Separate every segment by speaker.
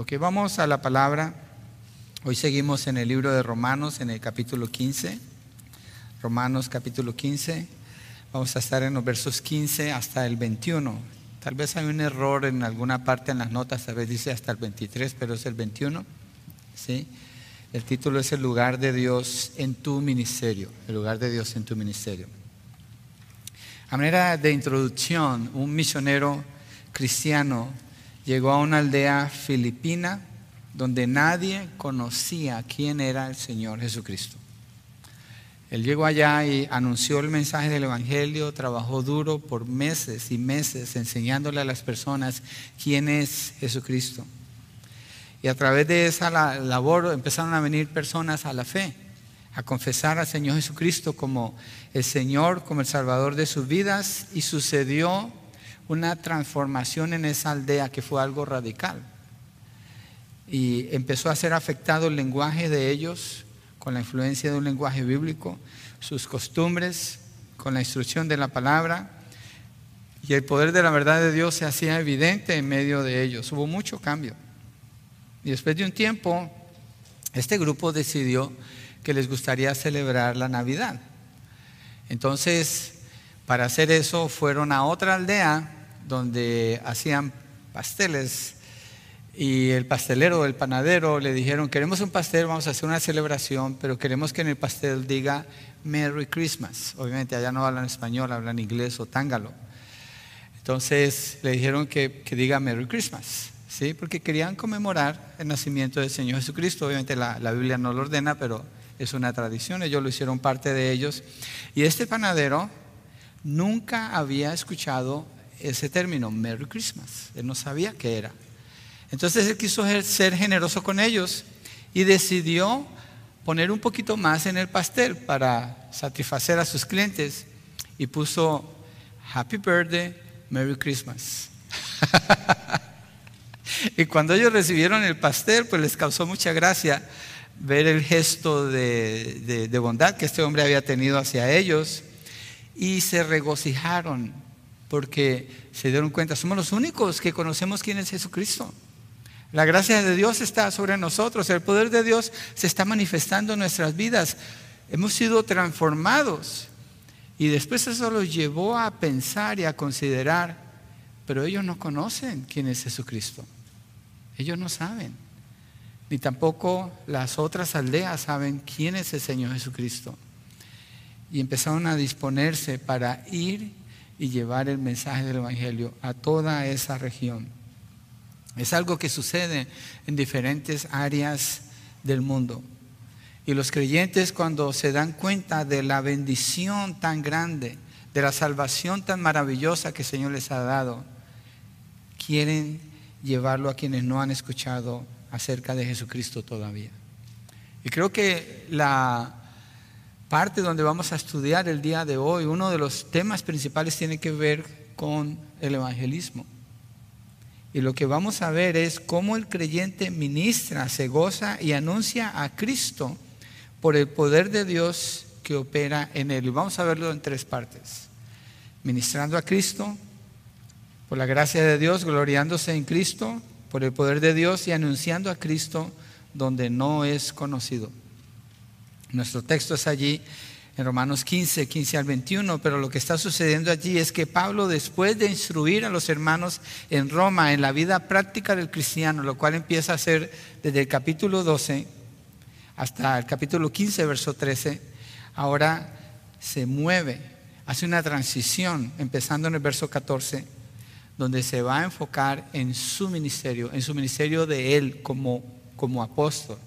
Speaker 1: Ok, vamos a la palabra. Hoy seguimos en el libro de Romanos, en el capítulo 15. Romanos capítulo 15. Vamos a estar en los versos 15 hasta el 21. Tal vez hay un error en alguna parte en las notas, tal vez dice hasta el 23, pero es el 21. ¿sí? El título es El lugar de Dios en tu ministerio. El lugar de Dios en tu ministerio. A manera de introducción, un misionero cristiano llegó a una aldea filipina donde nadie conocía quién era el Señor Jesucristo. Él llegó allá y anunció el mensaje del Evangelio, trabajó duro por meses y meses enseñándole a las personas quién es Jesucristo. Y a través de esa labor empezaron a venir personas a la fe a confesar al Señor Jesucristo como el Señor, como el Salvador de sus vidas y sucedió una transformación en esa aldea que fue algo radical. Y empezó a ser afectado el lenguaje de ellos con la influencia de un lenguaje bíblico, sus costumbres, con la instrucción de la palabra. Y el poder de la verdad de Dios se hacía evidente en medio de ellos. Hubo mucho cambio. Y después de un tiempo, este grupo decidió que les gustaría celebrar la Navidad. Entonces, para hacer eso, fueron a otra aldea donde hacían pasteles y el pastelero, el panadero, le dijeron, queremos un pastel, vamos a hacer una celebración, pero queremos que en el pastel diga Merry Christmas. Obviamente allá no hablan español, hablan inglés o tángalo. Entonces le dijeron que, que diga Merry Christmas. ¿sí? porque querían conmemorar el nacimiento del Señor Jesucristo. Obviamente la, la, Biblia no lo ordena, pero es una tradición, ellos lo hicieron parte de ellos. Y este panadero nunca había escuchado ese término, Merry Christmas, él no sabía qué era. Entonces él quiso ser generoso con ellos y decidió poner un poquito más en el pastel para satisfacer a sus clientes y puso Happy Birthday, Merry Christmas. y cuando ellos recibieron el pastel, pues les causó mucha gracia ver el gesto de, bondad que este hombre había tenido hacia ellos y se regocijaron porque se dieron cuenta, somos los únicos que conocemos quién es Jesucristo. La gracia de Dios está sobre nosotros, el poder de Dios se está manifestando en nuestras vidas. Hemos sido transformados y después eso los llevó a pensar y a considerar, pero ellos no conocen quién es Jesucristo. Ellos no saben. Ni tampoco las otras aldeas saben quién es el Señor Jesucristo. Y empezaron a disponerse para ir y llevar el mensaje del Evangelio a toda esa región. Es algo que sucede en diferentes áreas del mundo. Y los creyentes cuando se dan cuenta de la bendición tan grande, de la salvación tan maravillosa que el Señor les ha dado, quieren llevarlo a quienes no han escuchado acerca de Jesucristo todavía. Y creo que la parte donde vamos a estudiar el día de hoy, uno de los temas principales tiene que ver con el evangelismo. Y lo que vamos a ver es cómo el creyente ministra, se goza y anuncia a Cristo por el poder de Dios que opera en él. Y vamos a verlo en tres partes. Ministrando a Cristo, por la gracia de Dios, gloriándose en Cristo, por el poder de Dios y anunciando a Cristo donde no es conocido. Nuestro texto es allí en Romanos 15, 15 al 21, pero lo que está sucediendo allí es que Pablo, después de instruir a los hermanos en Roma en la vida práctica del cristiano, lo cual empieza a hacer desde el capítulo 12 hasta el capítulo 15, verso 13, ahora se mueve, hace una transición, empezando en el verso 14 donde se va a enfocar en su ministerio, en su ministerio de él como, como apóstol.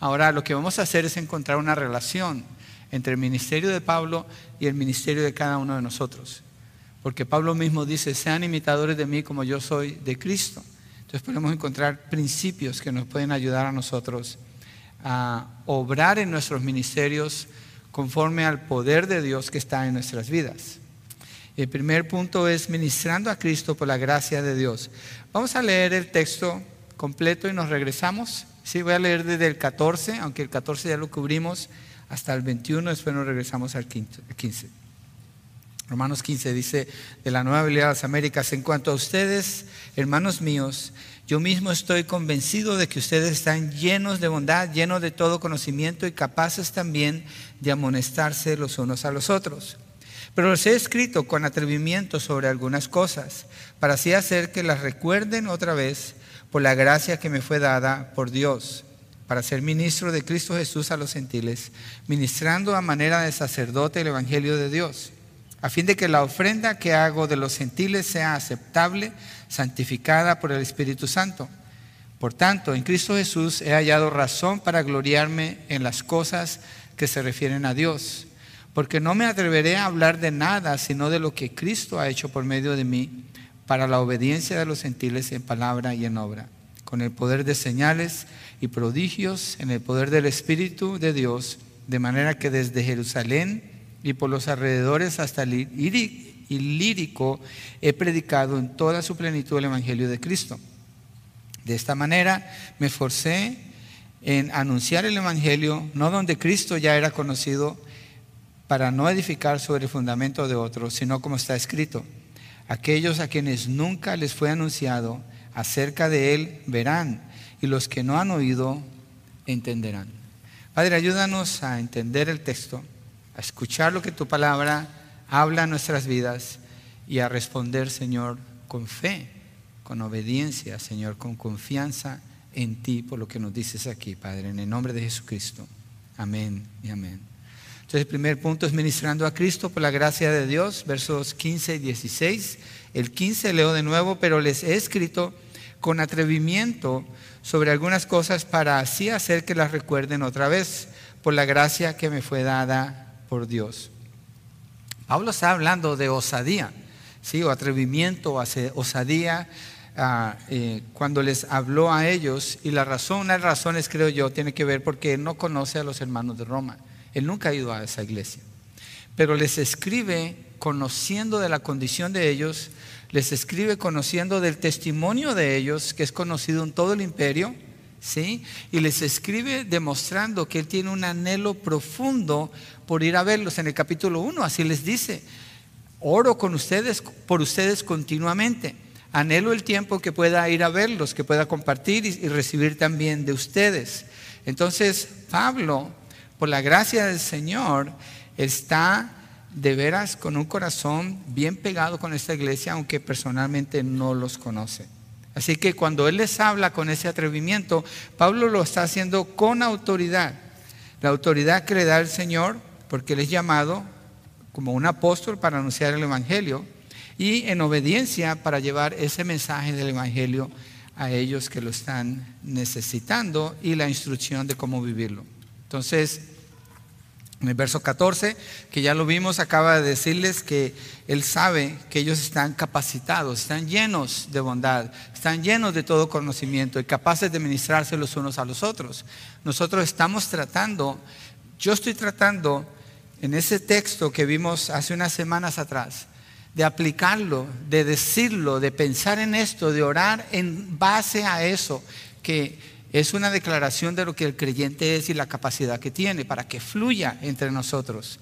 Speaker 1: Ahora lo que vamos a hacer es encontrar una relación entre el ministerio de Pablo y el ministerio de cada uno de nosotros. Porque Pablo mismo dice, sean imitadores de mí como yo soy de Cristo. Entonces podemos encontrar principios que nos pueden ayudar a nosotros a obrar en nuestros ministerios conforme al poder de Dios que está en nuestras vidas. El primer punto es ministrando a Cristo por la gracia de Dios. Vamos a leer el texto completo y nos regresamos. Sí, voy a leer desde el 14, aunque el 14 ya lo cubrimos, hasta el 21, después nos regresamos al 15. Romanos 15 dice de la Nueva Biblia de las Américas, en cuanto a ustedes, hermanos míos, Yo mismo estoy convencido de que ustedes están llenos de bondad, llenos de todo conocimiento y capaces también de amonestarse los unos a los otros. Pero los he escrito con atrevimiento sobre algunas cosas, para así hacer que las recuerden otra vez por la gracia que me fue dada por Dios, para ser ministro de Cristo Jesús a los gentiles, ministrando a manera de sacerdote el Evangelio de Dios, a fin de que la ofrenda que hago de los gentiles sea aceptable, santificada por el Espíritu Santo. Por tanto, en Cristo Jesús he hallado razón para gloriarme en las cosas que se refieren a Dios, porque no me atreveré a hablar de nada sino de lo que Cristo ha hecho por medio de mí para la obediencia de los gentiles en palabra y en obra, con el poder de señales y prodigios, en el poder del Espíritu de Dios, de manera que desde Jerusalén y por los alrededores hasta el lírico he predicado en toda su plenitud el Evangelio de Cristo. De esta manera me esforcé en anunciar el Evangelio, no donde Cristo ya era conocido, para no edificar sobre el fundamento de otros, sino como está escrito Aquellos a quienes nunca les fue anunciado acerca de Él verán y los que no han oído entenderán. Padre, ayúdanos a entender el texto, a escuchar lo que tu palabra habla en nuestras vidas y a responder, Señor, con fe, con obediencia, Señor, con confianza en ti por lo que nos dices aquí, Padre, en el nombre de Jesucristo. Amén y amén. Entonces el primer punto es ministrando a Cristo por la gracia de Dios, versos 15 y 16. El 15 leo de nuevo, pero les he escrito con atrevimiento sobre algunas cosas para así hacer que las recuerden otra vez por la gracia que me fue dada por Dios. Pablo está hablando de osadía, ¿sí? o atrevimiento, o osadía, ah, eh, cuando les habló a ellos, y la razón, una de las razones creo yo, tiene que ver porque no conoce a los hermanos de Roma. Él nunca ha ido a esa iglesia. Pero les escribe conociendo de la condición de ellos, les escribe conociendo del testimonio de ellos, que es conocido en todo el imperio, ¿sí? Y les escribe demostrando que él tiene un anhelo profundo por ir a verlos. En el capítulo 1 así les dice, oro con ustedes, por ustedes continuamente. Anhelo el tiempo que pueda ir a verlos, que pueda compartir y recibir también de ustedes. Entonces, Pablo por la gracia del Señor, está de veras con un corazón bien pegado con esta iglesia, aunque personalmente no los conoce. Así que cuando Él les habla con ese atrevimiento, Pablo lo está haciendo con autoridad. La autoridad que le da el Señor, porque Él es llamado como un apóstol para anunciar el Evangelio y en obediencia para llevar ese mensaje del Evangelio a ellos que lo están necesitando y la instrucción de cómo vivirlo. Entonces, en el verso 14, que ya lo vimos, acaba de decirles que Él sabe que ellos están capacitados, están llenos de bondad, están llenos de todo conocimiento y capaces de ministrarse los unos a los otros. Nosotros estamos tratando, yo estoy tratando en ese texto que vimos hace unas semanas atrás, de aplicarlo, de decirlo, de pensar en esto, de orar en base a eso, que es una declaración de lo que el creyente es y la capacidad que tiene para que fluya entre nosotros.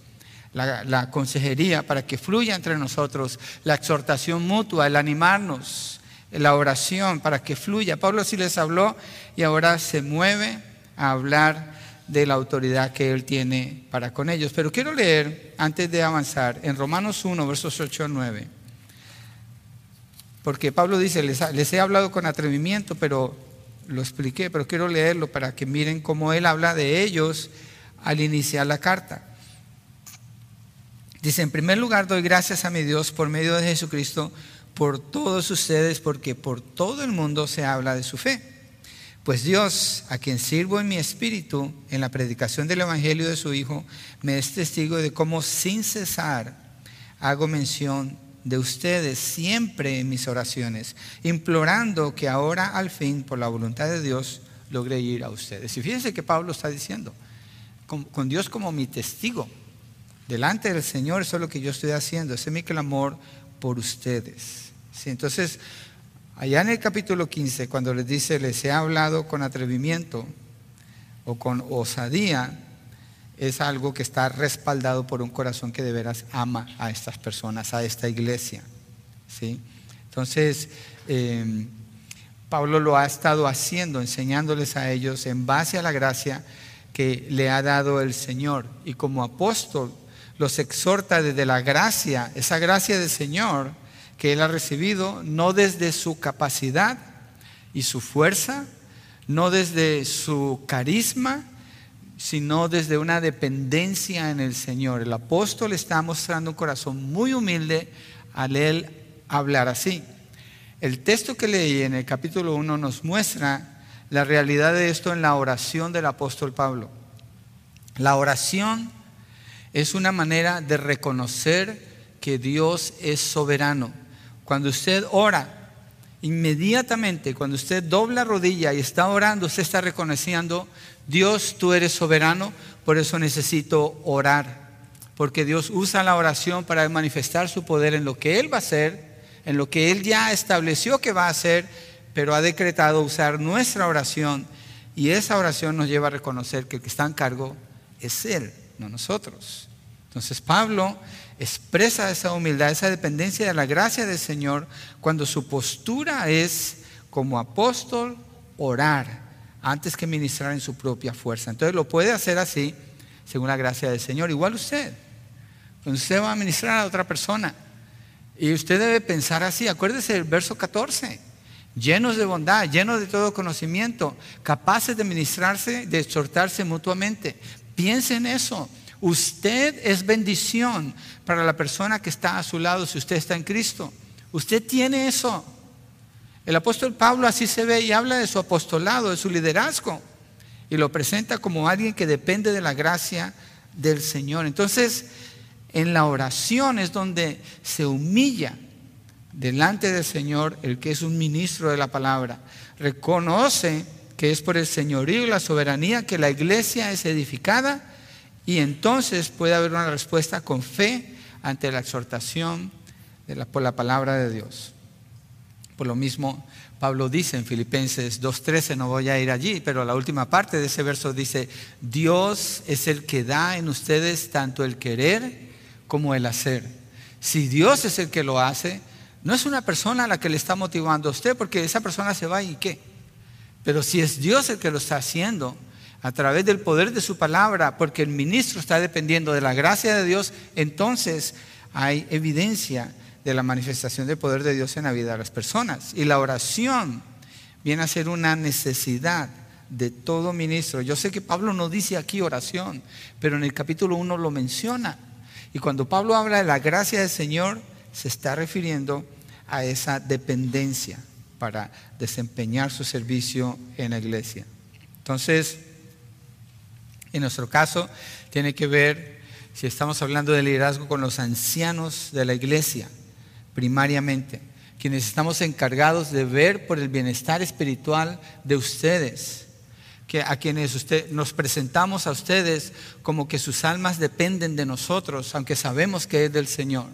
Speaker 1: La, consejería para que fluya entre nosotros, la exhortación mutua, el animarnos, la oración para que fluya. Pablo sí les habló y ahora se mueve a hablar de la autoridad que él tiene para con ellos. Pero quiero leer, antes de avanzar, en Romanos 1, versos 8 a 9. Porque Pablo dice, les he hablado con atrevimiento, pero lo expliqué, pero quiero leerlo para que miren cómo él habla de ellos al iniciar la carta. Dice, en primer lugar, doy gracias a mi Dios por medio de Jesucristo por todos ustedes, porque por todo el mundo se habla de su fe. Pues Dios, a quien sirvo en mi espíritu, en la predicación del Evangelio de su Hijo, me es testigo de cómo sin cesar hago mención de ustedes siempre en mis oraciones, implorando que ahora al fin, por la voluntad de Dios, logre ir a ustedes. Y fíjense que Pablo está diciendo, con, Dios como mi testigo, delante del Señor, eso es lo que yo estoy haciendo, ese es mi clamor por ustedes. ¿Sí? Entonces, allá en el capítulo 15, cuando les dice, les he hablado con atrevimiento o con osadía, es algo que está respaldado por un corazón que de veras ama a estas personas, a esta iglesia. ¿sí? Entonces, em, Pablo lo ha estado haciendo, enseñándoles a ellos en base a la gracia que le ha dado el Señor. Y como apóstol los exhorta desde la gracia, esa gracia del Señor que él ha recibido, no desde su capacidad y su fuerza, no desde su carisma, sino desde una dependencia en el Señor. El apóstol está mostrando un corazón muy humilde al él hablar así. El texto que leí en el capítulo 1 nos muestra la realidad de esto en la oración del apóstol Pablo. La oración es una manera de reconocer que Dios es soberano. Cuando usted ora, inmediatamente, cuando usted dobla rodilla y está orando, usted está reconociendo, Dios, tú eres soberano, por eso necesito orar. Porque Dios usa la oración para manifestar su poder en lo que Él va a hacer en lo que Él ya estableció que va a hacer, pero ha decretado usar nuestra oración y esa oración nos lleva a reconocer que el que está en cargo es Él, no nosotros. Entonces Pablo expresa esa humildad, esa dependencia de la gracia del Señor cuando su postura es como apóstol orar antes que ministrar en su propia fuerza. Entonces lo puede hacer así según la gracia del Señor. Igual usted. Usted va a ministrar a otra persona, y usted debe pensar así, acuérdese del verso 14, llenos de bondad, llenos de todo conocimiento, capaces de ministrarse, de exhortarse mutuamente. Piense en eso. Usted es bendición para la persona que está a su lado si usted está en Cristo. Usted tiene eso. El apóstol Pablo así se ve y habla de su apostolado, de su liderazgo, y lo presenta como alguien que depende de la gracia del Señor. Entonces, en la oración es donde se humilla delante del Señor el que es un ministro de la palabra. Reconoce que es por el señorío y la soberanía que la iglesia es edificada y entonces puede haber una respuesta con fe ante la exhortación por la palabra de Dios. Por lo mismo, Pablo dice en Filipenses 2.13, no voy a ir allí, pero la última parte de ese verso dice, Dios es el que da en ustedes tanto el querer como el hacer. Si Dios es el que lo hace, no es una persona a la que le está motivando a usted, porque esa persona se va y qué. Pero si es Dios el que lo está haciendo, a través del poder de su palabra, porque el ministro está dependiendo de la gracia de Dios, entonces hay evidencia de la manifestación del poder de Dios en la vida de las personas. Y la oración viene a ser una necesidad de todo ministro. Yo sé que Pablo no dice aquí oración, pero en el capítulo 1 lo menciona. Y cuando Pablo habla de la gracia del Señor, se está refiriendo a esa dependencia para desempeñar su servicio en la iglesia. Entonces, en nuestro caso, tiene que ver, si estamos hablando de liderazgo, con los ancianos de la iglesia, primariamente, quienes estamos encargados de ver por el bienestar espiritual de ustedes a quienes usted, nos presentamos a ustedes como que sus almas dependen de nosotros, aunque sabemos que es del Señor.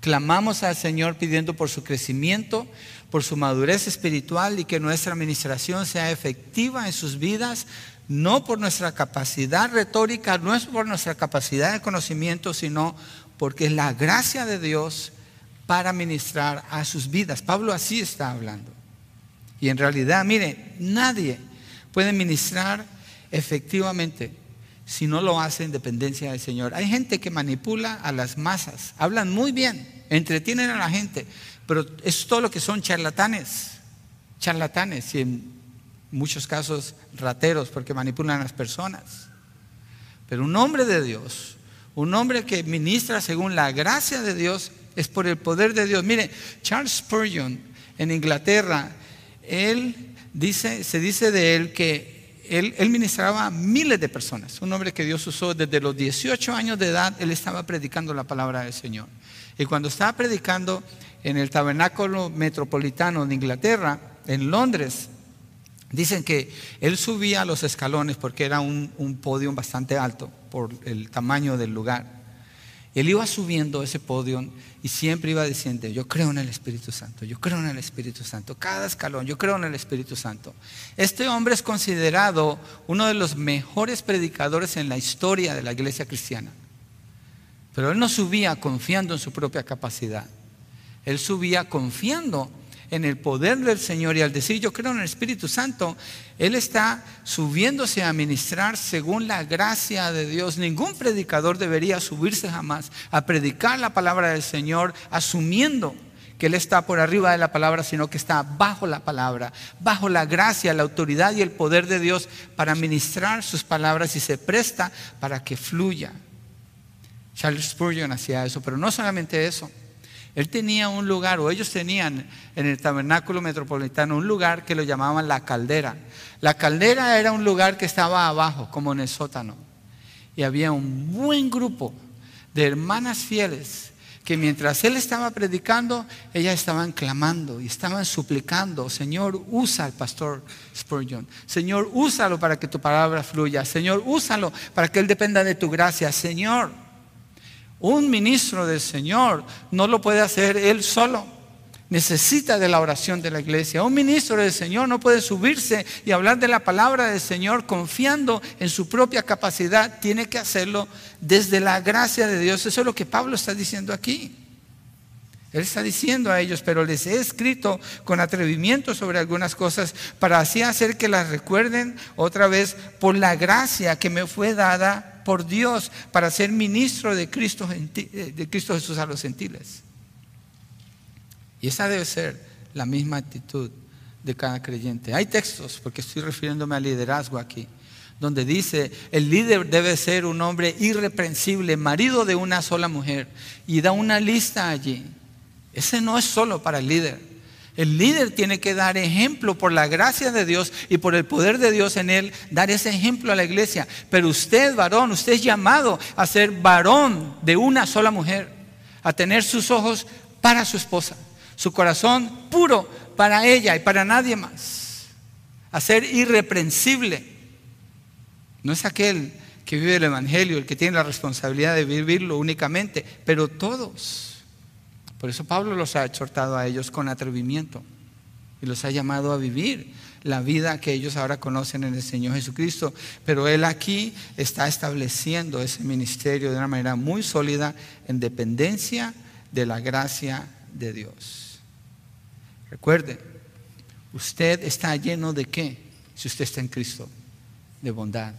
Speaker 1: Clamamos al Señor pidiendo por su crecimiento, por su madurez espiritual y que nuestra administración sea efectiva en sus vidas, no por nuestra capacidad retórica, no es por nuestra capacidad de conocimiento, sino porque es la gracia de Dios para ministrar a sus vidas. Pablo así está hablando. Y en realidad, mire, nadie pueden ministrar efectivamente si no lo hacen en dependencia del Señor. Hay gente que manipula a las masas, hablan muy bien, entretienen a la gente, pero es todo lo que son charlatanes, charlatanes y en muchos casos rateros porque manipulan a las personas. Pero un hombre de Dios, un hombre que ministra según la gracia de Dios, es por el poder de Dios. Mire, Charles Spurgeon en Inglaterra, él dice, se dice de él que él, él, ministraba a miles de personas. Un hombre que Dios usó desde los 18 años de edad, él estaba predicando la palabra del Señor. Y cuando estaba predicando en el tabernáculo metropolitano de Inglaterra, en Londres, dicen que él subía a los escalones porque era un, un podio bastante alto por el tamaño del lugar. Él iba subiendo ese podio y siempre iba diciendo, yo creo en el Espíritu Santo, yo creo en el Espíritu Santo, cada escalón, yo creo en el Espíritu Santo. Este hombre es considerado uno de los mejores predicadores en la historia de la iglesia cristiana. Pero él no subía confiando en su propia capacidad, él subía confiando en el poder del Señor y al decir yo creo en el Espíritu Santo, Él está subiéndose a ministrar según la gracia de Dios. Ningún predicador debería subirse jamás a predicar la palabra del Señor asumiendo que Él está por arriba de la palabra, sino que está bajo la palabra, bajo la gracia, la autoridad y el poder de Dios para ministrar sus palabras y se presta para que fluya. Charles Spurgeon hacía eso, pero no solamente eso. Él tenía un lugar, o ellos tenían en el tabernáculo metropolitano un lugar que lo llamaban la caldera. La caldera era un lugar que estaba abajo, como en el sótano. Y había un buen grupo de hermanas fieles que mientras él estaba predicando, ellas estaban clamando y estaban suplicando, Señor, usa al pastor Spurgeon. Señor, úsalo para que tu palabra fluya. Señor, úsalo para que él dependa de tu gracia. Señor, un ministro del Señor no lo puede hacer él solo. Necesita de la oración de la iglesia. Un ministro del Señor no puede subirse y hablar de la palabra del Señor confiando en su propia capacidad. Tiene que hacerlo desde la gracia de Dios. Eso es lo que Pablo está diciendo aquí. Él está diciendo a ellos, pero les he escrito con atrevimiento sobre algunas cosas para así hacer que las recuerden otra vez por la gracia que me fue dada por Dios para ser ministro de Cristo, eh, de Cristo Jesús a los gentiles. Y esa debe ser la misma actitud de cada creyente. Hay textos, porque estoy refiriéndome al liderazgo aquí, donde dice, el líder debe ser un hombre irreprensible, marido de una sola mujer, y da una lista allí. Ese no es solo para el líder. El líder tiene que dar ejemplo por la gracia de Dios y por el poder de Dios en él, dar ese ejemplo a la iglesia. Pero usted, varón, usted es llamado a ser varón de una sola mujer, a tener sus ojos para su esposa, su corazón puro para ella y para nadie más, a ser irreprensible. No es aquel que vive el Evangelio el que tiene la responsabilidad de vivirlo únicamente, pero todos. Por eso Pablo los ha exhortado a ellos con atrevimiento y los ha llamado a vivir la vida que ellos ahora conocen en el Señor Jesucristo. Pero Él aquí está estableciendo ese ministerio de una manera muy sólida en dependencia de la gracia de Dios. Recuerde, usted está lleno de qué si usted está en Cristo? De bondad.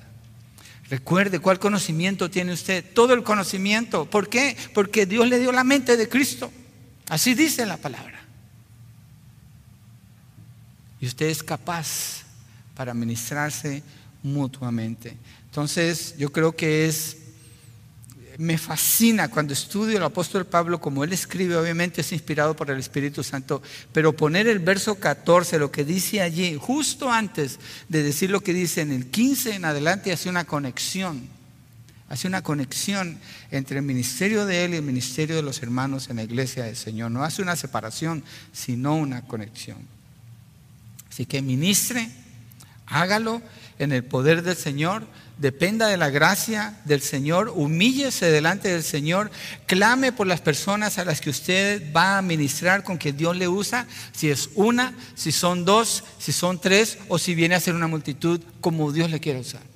Speaker 1: Recuerde cuál conocimiento tiene usted. Todo el conocimiento. ¿Por qué? Porque Dios le dio la mente de Cristo. Así dice la palabra. Y usted es capaz para ministrarse mutuamente. Entonces, yo creo que es, me fascina cuando estudio al apóstol Pablo, como él escribe, obviamente es inspirado por el Espíritu Santo, pero poner el verso 14, lo que dice allí, justo antes de decir lo que dice en el 15 en adelante, hace una conexión hace una conexión entre el ministerio de Él y el ministerio de los hermanos en la iglesia del Señor. No hace una separación, sino una conexión. Así que ministre, hágalo en el poder del Señor, dependa de la gracia del Señor, humíllese delante del Señor, clame por las personas a las que usted va a ministrar con que Dios le usa, si es una, si son dos, si son tres o si viene a ser una multitud como Dios le quiere usar.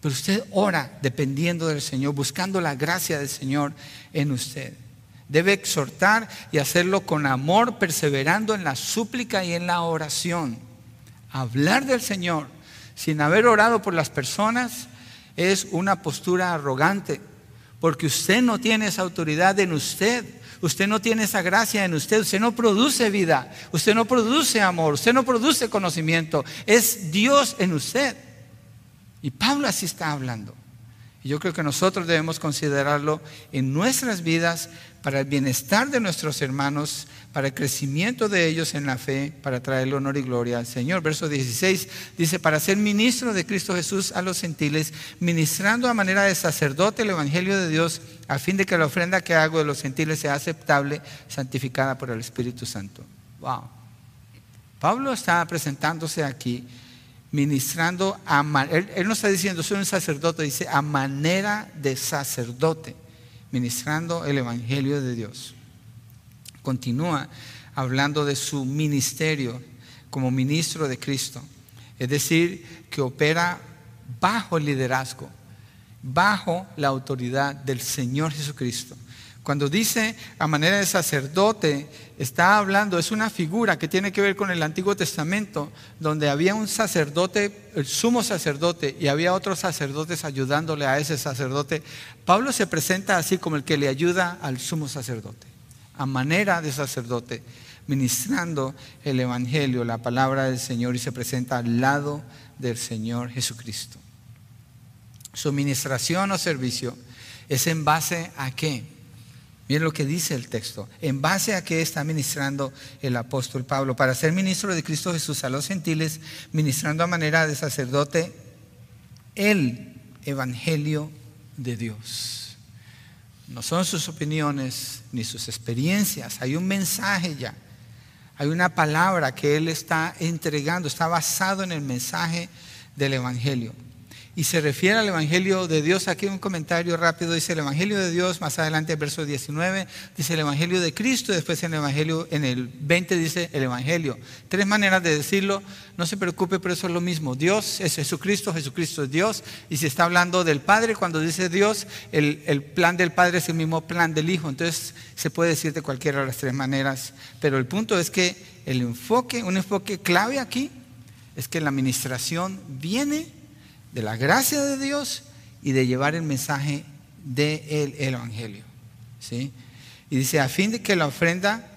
Speaker 1: Pero usted ora dependiendo del Señor, buscando la gracia del Señor en usted. Debe exhortar y hacerlo con amor, perseverando en la súplica y en la oración. Hablar del Señor sin haber orado por las personas es una postura arrogante, porque usted no tiene esa autoridad en usted. Usted no tiene esa gracia en usted, usted no produce vida, usted no produce amor, usted no produce conocimiento, es Dios en usted. Y Pablo así está hablando. Y yo creo que nosotros debemos considerarlo en nuestras vidas para el bienestar de nuestros hermanos, para el crecimiento de ellos en la fe, para traerle honor y gloria al Señor. Verso 16 dice, para ser ministro de Cristo Jesús a los gentiles, ministrando a manera de sacerdote el Evangelio de Dios, a fin de que la ofrenda que hago de los gentiles sea aceptable, santificada por el Espíritu Santo. Wow. Pablo está presentándose aquí ministrando a él, él no está diciendo soy un sacerdote, dice a manera de sacerdote, ministrando el Evangelio de Dios. Continúa hablando de su ministerio como ministro de Cristo, es decir, que opera bajo el liderazgo, bajo la autoridad del Señor Jesucristo Cuando dice a manera de sacerdote, está hablando, es una figura que tiene que ver con el Antiguo Testamento, donde había un sacerdote, el sumo sacerdote, y había otros sacerdotes ayudándole a ese sacerdote. Pablo se presenta así como el que le ayuda al sumo sacerdote, a manera de sacerdote, ministrando el Evangelio, la palabra del Señor, y se presenta al lado del Señor Jesucristo. Su ministración o servicio es en base a qué? Miren lo que dice el texto. En base a qué está ministrando el apóstol Pablo. Para ser ministro de Cristo Jesús a los gentiles, ministrando a manera de sacerdote el Evangelio de Dios. No son sus opiniones ni sus experiencias. Hay un mensaje ya. Hay una palabra que Él está entregando. Está basado en el mensaje del Evangelio y se refiere al Evangelio de Dios. Aquí un comentario rápido dice el Evangelio de Dios, más adelante el verso 19 dice el Evangelio de Cristo, y después en el Evangelio, en el 20 dice el Evangelio. Tres maneras de decirlo, no se preocupe, pero eso es lo mismo. Dios es Jesucristo, Jesucristo es Dios, y se está hablando del Padre, cuando dice Dios, el, el plan del Padre es el mismo plan del Hijo, entonces se puede decir de cualquiera de las tres maneras, pero el punto es que el enfoque, un enfoque clave aquí, es que la administración viene de la gracia de Dios y de llevar el mensaje del Evangelio. ¿sí? Y dice, a fin de que la ofrenda,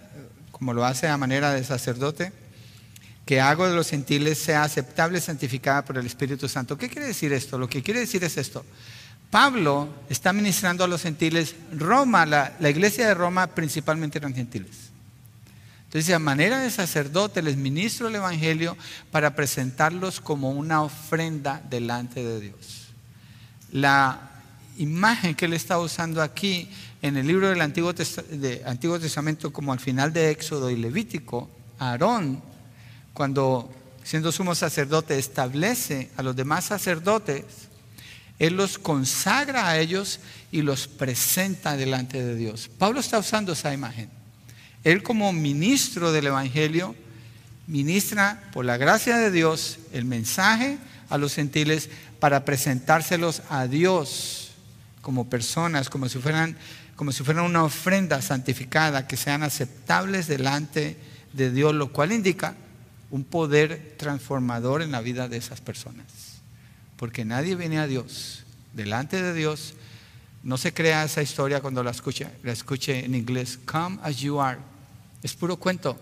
Speaker 1: como lo hace a manera de sacerdote, que hago de los gentiles sea aceptable santificada por el Espíritu Santo. ¿Qué quiere decir esto? Lo que quiere decir es esto. Pablo está ministrando a los gentiles. Roma, la, la iglesia de Roma principalmente eran gentiles. Entonces, a manera de sacerdote, les ministro el Evangelio para presentarlos como una ofrenda delante de Dios. La imagen que él está usando aquí en el libro del Antiguo, Testamento, como al final de Éxodo y Levítico, Aarón, cuando siendo sumo sacerdote establece a los demás sacerdotes, él los consagra a ellos y los presenta delante de Dios. Pablo está usando esa imagen. Él como ministro del Evangelio ministra por la gracia de Dios el mensaje a los gentiles para presentárselos a Dios como personas, como si fueran, como si fueran una ofrenda santificada, que sean aceptables delante de Dios, lo cual indica un poder transformador en la vida de esas personas. Porque nadie viene a Dios, delante de Dios, no se crea esa historia cuando la escuche, la escuche en inglés, come as you are. Es puro cuento.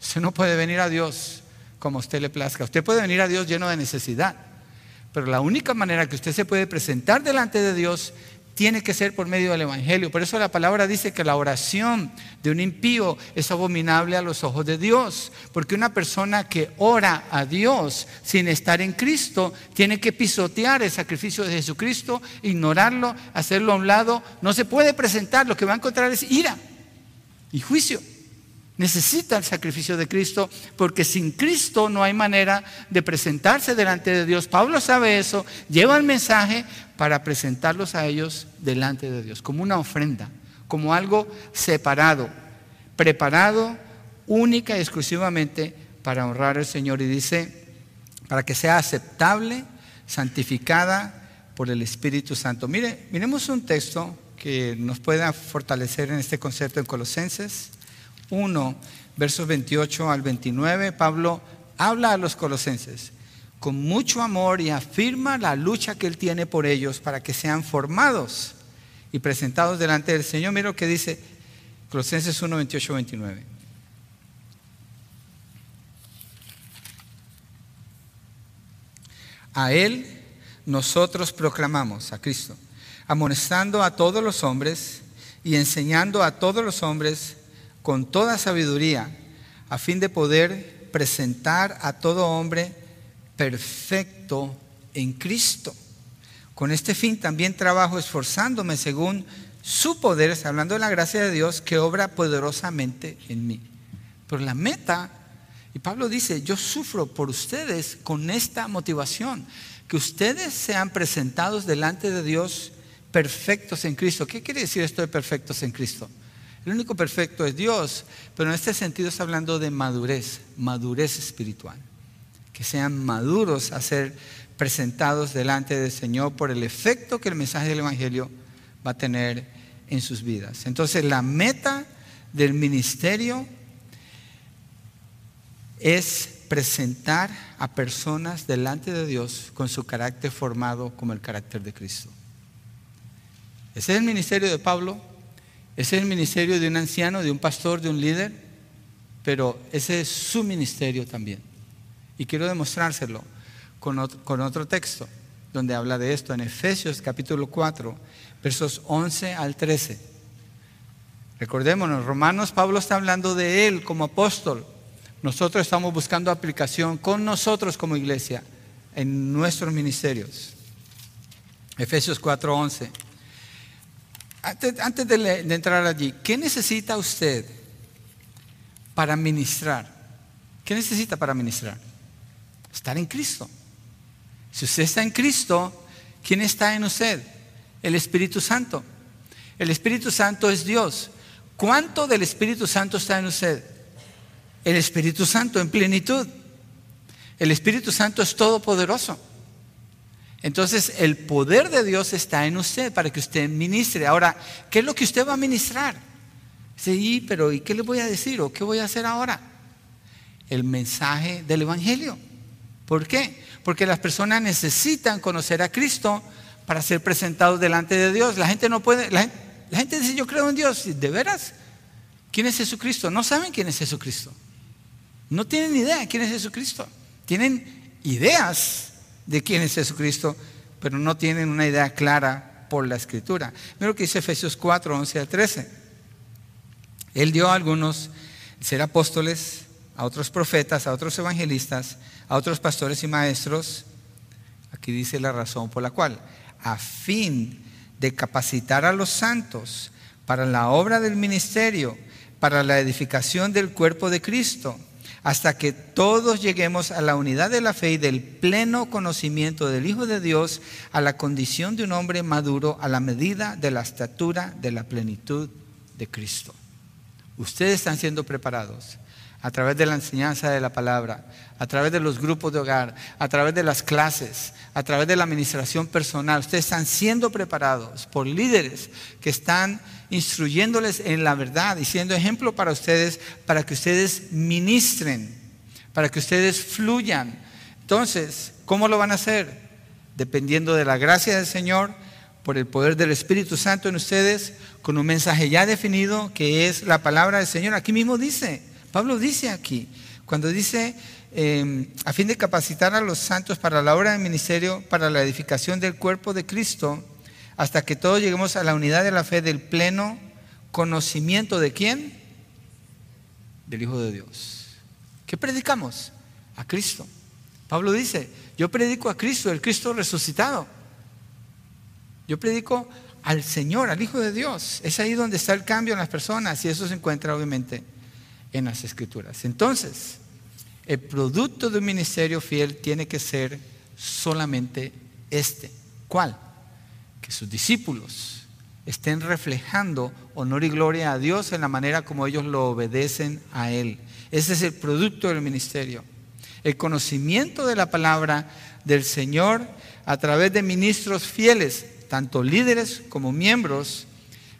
Speaker 1: Usted no puede venir a Dios como a usted le plazca. Usted puede venir a Dios lleno de necesidad. Pero la única manera que usted se puede presentar delante de Dios tiene que ser por medio del Evangelio. Por eso la palabra dice que la oración de un impío es abominable a los ojos de Dios. Porque una persona que ora a Dios sin estar en Cristo tiene que pisotear el sacrificio de Jesucristo, ignorarlo, hacerlo a un lado. No se puede presentar. Lo que va a encontrar es ira y juicio. Necesita el sacrificio de Cristo porque sin Cristo no hay manera de presentarse delante de Dios. Pablo sabe eso, lleva el mensaje para presentarlos a ellos delante de Dios, como una ofrenda, como algo separado, preparado única y exclusivamente para honrar al Señor. Y dice, para que sea aceptable, santificada por el Espíritu Santo. Mire, miremos un texto que nos pueda fortalecer en este concepto en Colosenses 1, versos 28 al 29, Pablo habla a los colosenses con mucho amor y afirma la lucha que él tiene por ellos para que sean formados y presentados delante del Señor. Mira lo que dice Colosenses 1, 28, 29. A Él nosotros proclamamos, a Cristo, amonestando a todos los hombres y enseñando a todos los hombres con toda sabiduría, a fin de poder presentar a todo hombre perfecto en Cristo. Con este fin también trabajo esforzándome según su poder, hablando de la gracia de Dios, que obra poderosamente en mí. Pero la meta, y Pablo dice, yo sufro por ustedes con esta motivación, que ustedes sean presentados delante de Dios perfectos en Cristo. ¿Qué quiere decir esto de perfectos en Cristo? El único perfecto es Dios, pero en este sentido está hablando de madurez, madurez espiritual. Que sean maduros a ser presentados delante del Señor por el efecto que el mensaje del Evangelio va a tener en sus vidas. Entonces la meta del ministerio es presentar a personas delante de Dios con su carácter formado como el carácter de Cristo. Ese es el ministerio de Pablo, ese es el ministerio de un anciano, de un pastor, de un líder, pero ese es su ministerio también. Y quiero demostrárselo con otro, texto donde habla de esto, en Efesios capítulo 4, versos 11 al 13. Recordémonos, Romanos, Pablo está hablando de él como apóstol. Nosotros estamos buscando aplicación con nosotros como iglesia en nuestros ministerios. Efesios 4, 11. Antes, de, entrar allí, ¿qué necesita usted para ministrar? ¿Qué necesita para ministrar? Estar en Cristo. Si usted está en Cristo, ¿quién está en usted? El Espíritu Santo. El Espíritu Santo es Dios. ¿Cuánto del Espíritu Santo está en usted? El Espíritu Santo en plenitud. El Espíritu Santo es todopoderoso. Entonces el poder de Dios está en usted para que usted ministre. Ahora, ¿qué es lo que usted va a ministrar? Sí, pero ¿y qué le voy a decir o qué voy a hacer ahora? El mensaje del Evangelio. ¿Por qué? Porque las personas necesitan conocer a Cristo para ser presentados delante de Dios. La gente no puede, la gente, dice yo creo en Dios. ¿De veras? ¿Quién es Jesucristo? No saben quién es Jesucristo. No tienen idea quién es Jesucristo. Tienen ideas de quién es Jesucristo, pero no tienen una idea clara por la escritura. Mira lo que dice Efesios 4, 11 al 13. Él dio a algunos ser apóstoles, a otros profetas, a otros evangelistas, a otros pastores y maestros. Aquí dice la razón por la cual, a fin de capacitar a los santos para la obra del ministerio, para la edificación del cuerpo de Cristo hasta que todos lleguemos a la unidad de la fe y del pleno conocimiento del Hijo de Dios, a la condición de un hombre maduro, a la medida de la estatura de la plenitud de Cristo. Ustedes están siendo preparados a través de la enseñanza de la palabra, a través de los grupos de hogar, a través de las clases, a través de la administración personal. Ustedes están siendo preparados por líderes que están instruyéndoles en la verdad y siendo ejemplo para ustedes, para que ustedes ministren, para que ustedes fluyan. Entonces, ¿cómo lo van a hacer? Dependiendo de la gracia del Señor, por el poder del Espíritu Santo en ustedes, con un mensaje ya definido que es la palabra del Señor. Aquí mismo dice, Pablo dice aquí, cuando dice, em, a fin de capacitar a los santos para la obra del ministerio, para la edificación del cuerpo de Cristo, hasta que todos lleguemos a la unidad de la fe del pleno conocimiento de quién? Del Hijo de Dios. ¿Qué predicamos? A Cristo. Pablo dice, yo predico a Cristo, el Cristo resucitado. Yo predico al Señor, al Hijo de Dios. Es ahí donde está el cambio en las personas y eso se encuentra obviamente en las Escrituras. Entonces, el producto de un ministerio fiel tiene que ser solamente este. ¿Cuál? que sus discípulos estén reflejando honor y gloria a Dios en la manera como ellos lo obedecen a Él. Ese es el producto del ministerio. El conocimiento de la palabra del Señor a través de ministros fieles, tanto líderes como miembros,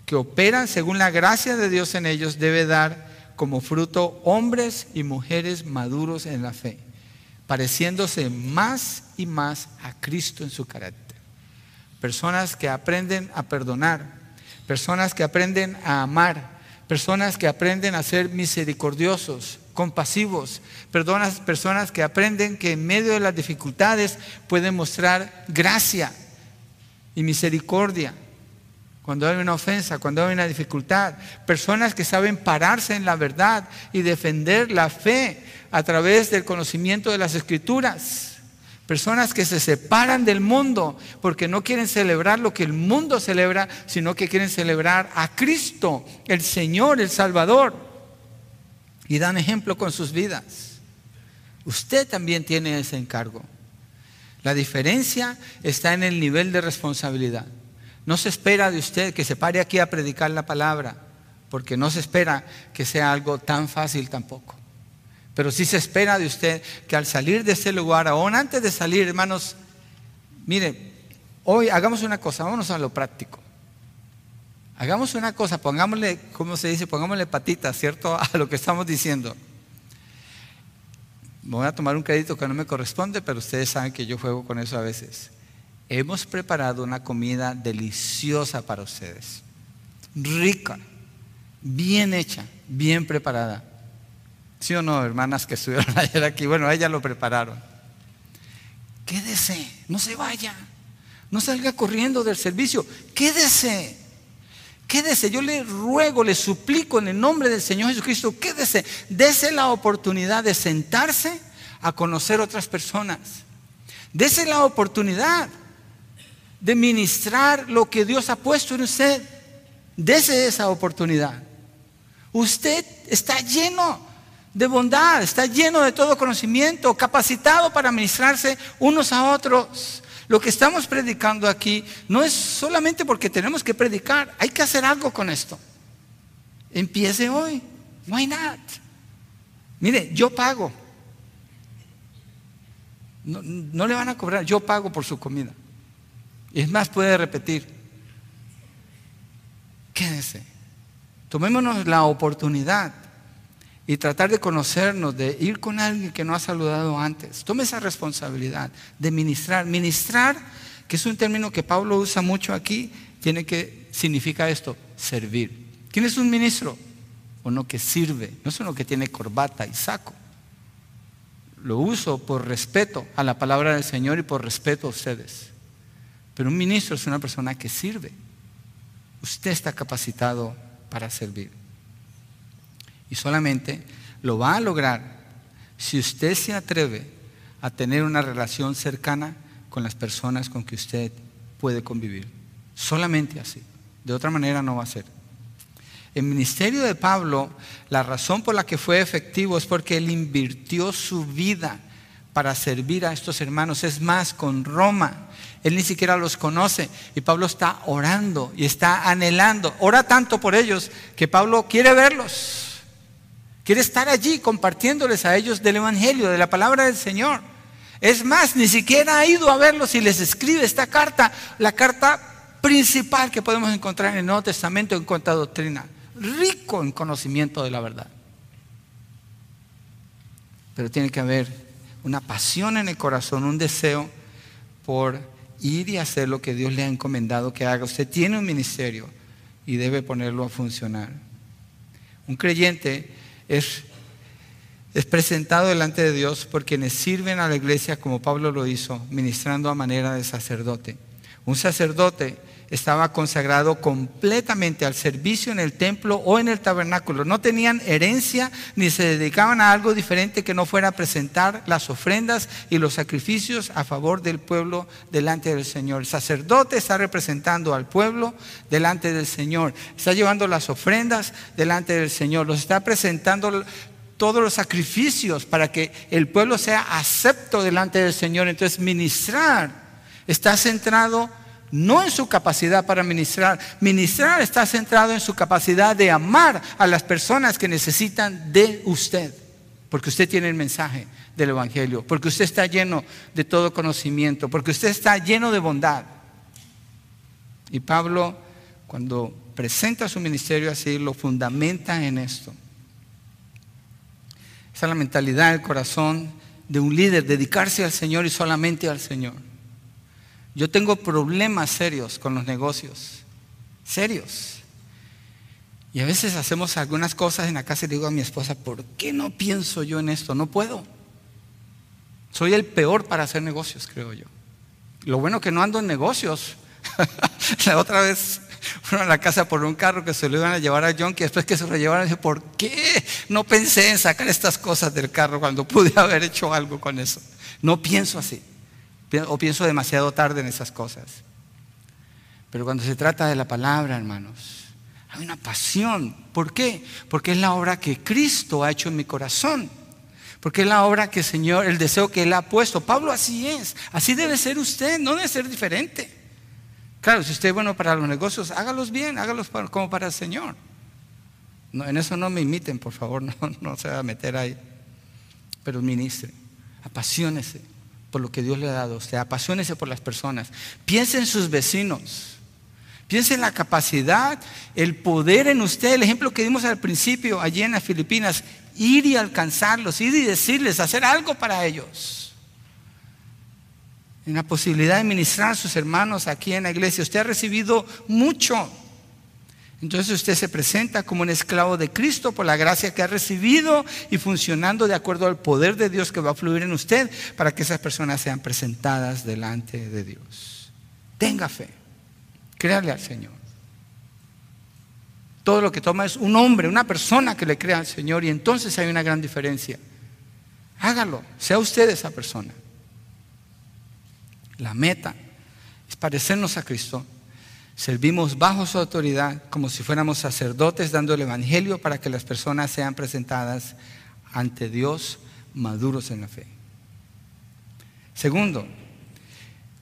Speaker 1: que operan según la gracia de Dios en ellos, debe dar como fruto hombres y mujeres maduros en la fe, pareciéndose más y más a Cristo en su carácter personas que aprenden a perdonar, personas que aprenden a amar, personas que aprenden a ser misericordiosos, compasivos, personas, personas que aprenden que en medio de las dificultades pueden mostrar gracia y misericordia. Cuando hay una ofensa, cuando hay una dificultad, personas que saben pararse en la verdad y defender la fe a través del conocimiento de las escrituras. Personas que se separan del mundo porque no quieren celebrar lo que el mundo celebra, sino que quieren celebrar a Cristo, el Señor, el Salvador. Y dan ejemplo con sus vidas. Usted también tiene ese encargo. La diferencia está en el nivel de responsabilidad. No se espera de usted que se pare aquí a predicar la palabra, porque no se espera que sea algo tan fácil tampoco. Pero sí se espera de usted que al salir de ese lugar, aún antes de salir, hermanos, mire, hoy hagamos una cosa, vámonos a lo práctico. Hagamos una cosa, pongámosle, ¿cómo se dice? Pongámosle patitas, ¿cierto? A lo que estamos diciendo. Voy a tomar un crédito que no me corresponde, pero ustedes saben que yo juego con eso a veces. Hemos preparado una comida deliciosa para ustedes. Rica, bien hecha, bien preparada. ¿Sí o no, hermanas que estuvieron ayer aquí? Bueno, ellas lo prepararon. Quédese, no se vaya. No salga corriendo del servicio. Quédese. Quédese, yo le ruego, le suplico en el nombre del Señor Jesucristo, quédese, dese la oportunidad de sentarse a conocer otras personas. Dese la oportunidad de ministrar lo que Dios ha puesto en usted. Dese esa oportunidad. Usted está lleno de bondad, está lleno de todo conocimiento, capacitado para ministrarse unos a otros. Lo que estamos predicando aquí no es solamente porque tenemos que predicar, hay que hacer algo con esto. Empiece hoy. Why not? Mire, yo pago. No, no, le van a cobrar, yo pago por su comida. Y es más, puede repetir. Quédese. Tomémonos la oportunidad y tratar de conocernos, de ir con alguien que no ha saludado antes. Tome esa responsabilidad de ministrar. Ministrar, que es un término que Pablo usa mucho aquí, tiene que significa esto, servir. ¿Quién es un ministro? Uno que sirve, no es uno que tiene corbata y saco. Lo uso por respeto a la palabra del Señor y por respeto a ustedes. Pero un ministro es una persona que sirve. Usted está capacitado para servir. Y solamente lo va a lograr si usted se atreve a tener una relación cercana con las personas con que usted puede convivir. Solamente así. De otra manera no va a ser. El ministerio de Pablo, la razón por la que fue efectivo es porque él invirtió su vida para servir a estos hermanos. Es más, con Roma, él ni siquiera los conoce. Y Pablo está orando y está anhelando. Ora tanto por ellos que Pablo quiere verlos. Quiere estar allí compartiéndoles a ellos del Evangelio, de la palabra del Señor. Es más, ni siquiera ha ido a verlos y les escribe esta carta, la carta principal que podemos encontrar en el Nuevo Testamento en cuanto a doctrina. Rico en conocimiento de la verdad. Pero tiene que haber una pasión en el corazón, un deseo por ir y hacer lo que Dios le ha encomendado que haga. Usted tiene un ministerio y debe ponerlo a funcionar. Un creyente es, es presentado delante de Dios por quienes sirven a la iglesia como Pablo lo hizo, ministrando a manera de sacerdote. Un sacerdote estaba consagrado completamente al servicio en el templo o en el tabernáculo. No tenían herencia ni se dedicaban a algo diferente que no fuera presentar las ofrendas y los sacrificios a favor del pueblo delante del Señor. El sacerdote está representando al pueblo delante del Señor. Está llevando las ofrendas delante del Señor. Los está presentando todos los sacrificios para que el pueblo sea acepto delante del Señor. Entonces ministrar está centrado no en su capacidad para ministrar. Ministrar está centrado en su capacidad de amar a las personas que necesitan de usted, porque usted tiene el mensaje del Evangelio, porque usted está lleno de todo conocimiento, porque usted está lleno de bondad. Y Pablo, cuando presenta su ministerio así, lo fundamenta en esto. Esa es la mentalidad, el corazón de un líder, dedicarse al Señor y solamente al Señor. Yo tengo problemas serios con los negocios, serios. Y a veces hacemos algunas cosas en la casa y digo a mi esposa, ¿por qué no pienso yo en esto? No puedo. Soy el peor para hacer negocios, creo yo. Lo bueno que no ando en negocios. la otra vez fueron a la casa por un carro que se lo iban a llevar a John, que después que se lo llevaron, dije, ¿por qué no pensé en sacar estas cosas del carro cuando pude haber hecho algo con eso? No pienso así o pienso demasiado tarde en esas cosas. Pero cuando se trata de la palabra, hermanos, hay una pasión. ¿Por qué? Porque es la obra que Cristo ha hecho en mi corazón. Porque es la obra que el Señor, el deseo que Él ha puesto. Pablo así es. Así debe ser usted, no debe ser diferente. Claro, si usted es bueno para los negocios, hágalos bien, hágalos como para el Señor. En eso no me imiten, por favor, no, no se va a meter ahí. Pero ministre, apasionese por lo que Dios le ha dado. O sea, apasionese por las personas. Piense en sus vecinos. Piense en la capacidad, el poder en usted, el ejemplo que dimos al principio allí en las Filipinas, ir y alcanzarlos, ir y decirles, hacer algo para ellos. En la posibilidad de ministrar a sus hermanos aquí en la iglesia. Usted ha recibido mucho. Entonces usted se presenta como un esclavo de Cristo por la gracia que ha recibido y funcionando de acuerdo al poder de Dios que va a fluir en usted para que esas personas sean presentadas delante de Dios. Tenga fe, créale al Señor. Todo lo que toma es un hombre, una persona que le crea al Señor y entonces hay una gran diferencia. Hágalo, sea usted esa persona. La meta es parecernos a Cristo Servimos bajo su autoridad como si fuéramos sacerdotes dando el Evangelio para que las personas sean presentadas ante Dios maduros en la fe. Segundo,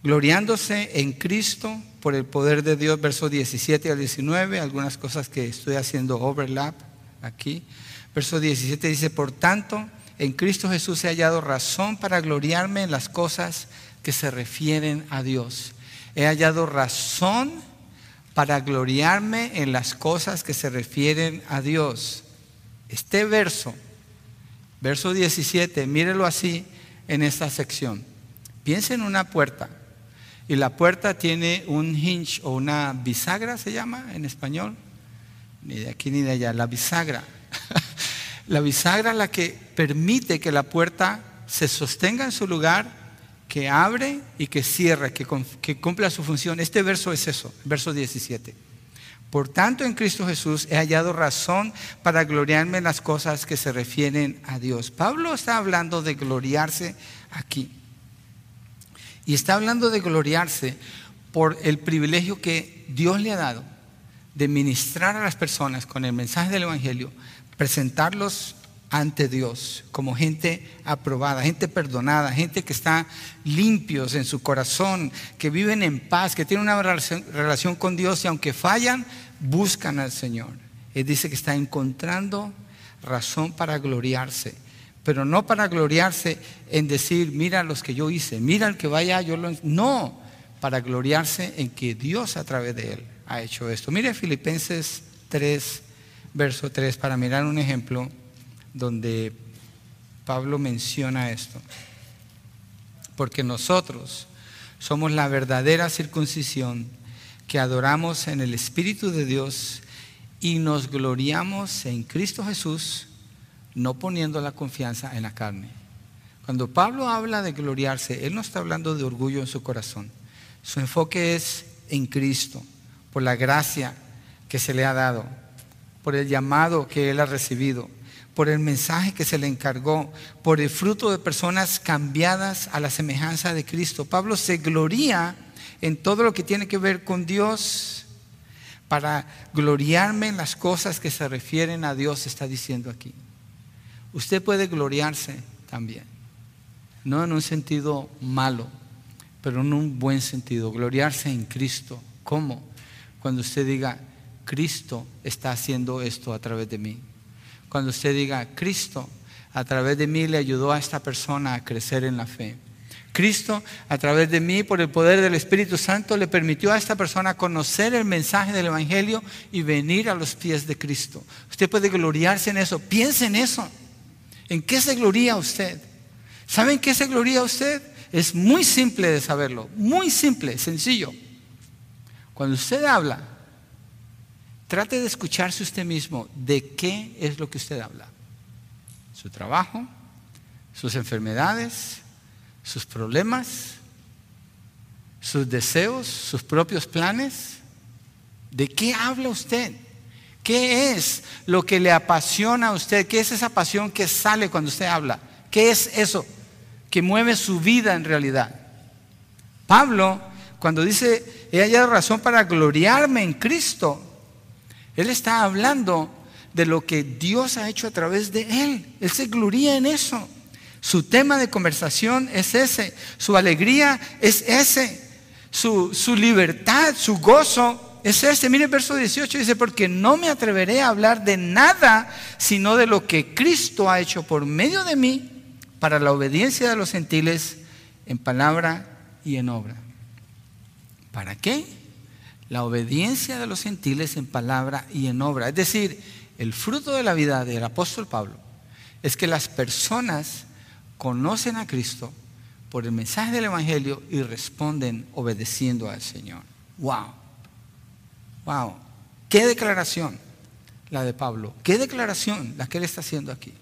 Speaker 1: gloriándose en Cristo por el poder de Dios, versos 17 al 19, algunas cosas que estoy haciendo overlap aquí. Verso 17 dice, por tanto, en Cristo Jesús he hallado razón para gloriarme en las cosas que se refieren a Dios. He hallado razón para gloriarme en las cosas que se refieren a Dios. Este verso, verso 17, mírelo así en esta sección. Piensa en una puerta y la puerta tiene un hinge o una bisagra, se llama en español. Ni de aquí ni de allá, la bisagra. la bisagra es la que permite que la puerta se sostenga en su lugar que abre y que cierra, que, que cumpla su función. Este verso es eso, verso 17. Por tanto, en Cristo Jesús he hallado razón para gloriarme en las cosas que se refieren a Dios. Pablo está hablando de gloriarse aquí. Y está hablando de gloriarse por el privilegio que Dios le ha dado de ministrar a las personas con el mensaje del Evangelio, presentarlos ante Dios, como gente aprobada, gente perdonada, gente que está limpios en su corazón, que viven en paz, que tienen una relación, con Dios y aunque fallan, buscan al Señor. Él dice que está encontrando razón para gloriarse, pero no para gloriarse en decir, mira los que yo hice, mira el que vaya, yo lo... No, para gloriarse en que Dios a través de él ha hecho esto. Mire Filipenses 3, verso 3, para mirar un ejemplo donde Pablo menciona esto. Porque nosotros somos la verdadera circuncisión que adoramos en el Espíritu de Dios y nos gloriamos en Cristo Jesús, no poniendo la confianza en la carne. Cuando Pablo habla de gloriarse, él no está hablando de orgullo en su corazón. Su enfoque es en Cristo, por la gracia que se le ha dado, por el llamado que él ha recibido por el mensaje que se le encargó, por el fruto de personas cambiadas a la semejanza de Cristo. Pablo se gloría en todo lo que tiene que ver con Dios para gloriarme en las cosas que se refieren a Dios, está diciendo aquí. Usted puede gloriarse también, no en un sentido malo, pero en un buen sentido, gloriarse en Cristo. ¿Cómo? Cuando usted diga, Cristo está haciendo esto a través de mí cuando usted diga, Cristo a través de mí le ayudó a esta persona a crecer en la fe. Cristo, a través de mí, por el poder del Espíritu Santo, le permitió a esta persona conocer el mensaje del Evangelio y venir a los pies de Cristo. Usted puede gloriarse en eso. Piense en eso. ¿En qué se gloria usted? ¿Saben qué se gloria usted? Es muy simple de saberlo. Muy simple, sencillo. Cuando usted habla Trate de escucharse usted mismo de qué es lo que usted habla. Su trabajo, sus enfermedades, sus problemas, sus deseos, sus propios planes. ¿De qué habla usted? ¿Qué es lo que le apasiona a usted? ¿Qué es esa pasión que sale cuando usted habla? ¿Qué es eso que mueve su vida en realidad? Pablo, cuando dice, he hallado razón para gloriarme en Cristo, él está hablando de lo que Dios ha hecho a través de él. Él se gloría en eso. Su tema de conversación es ese. Su alegría es ese. Su, su libertad, su gozo es ese. Mire el verso 18 dice, porque no me atreveré a hablar de nada sino de lo que Cristo ha hecho por medio de mí para la obediencia de los gentiles en palabra y en obra. ¿Para qué? La obediencia de los gentiles en palabra y en obra. Es decir, el fruto de la vida del apóstol Pablo es que las personas conocen a Cristo por el mensaje del Evangelio y responden obedeciendo al Señor. ¡Wow! ¡Wow! ¡Qué declaración la de Pablo! ¡Qué declaración la que él está haciendo aquí!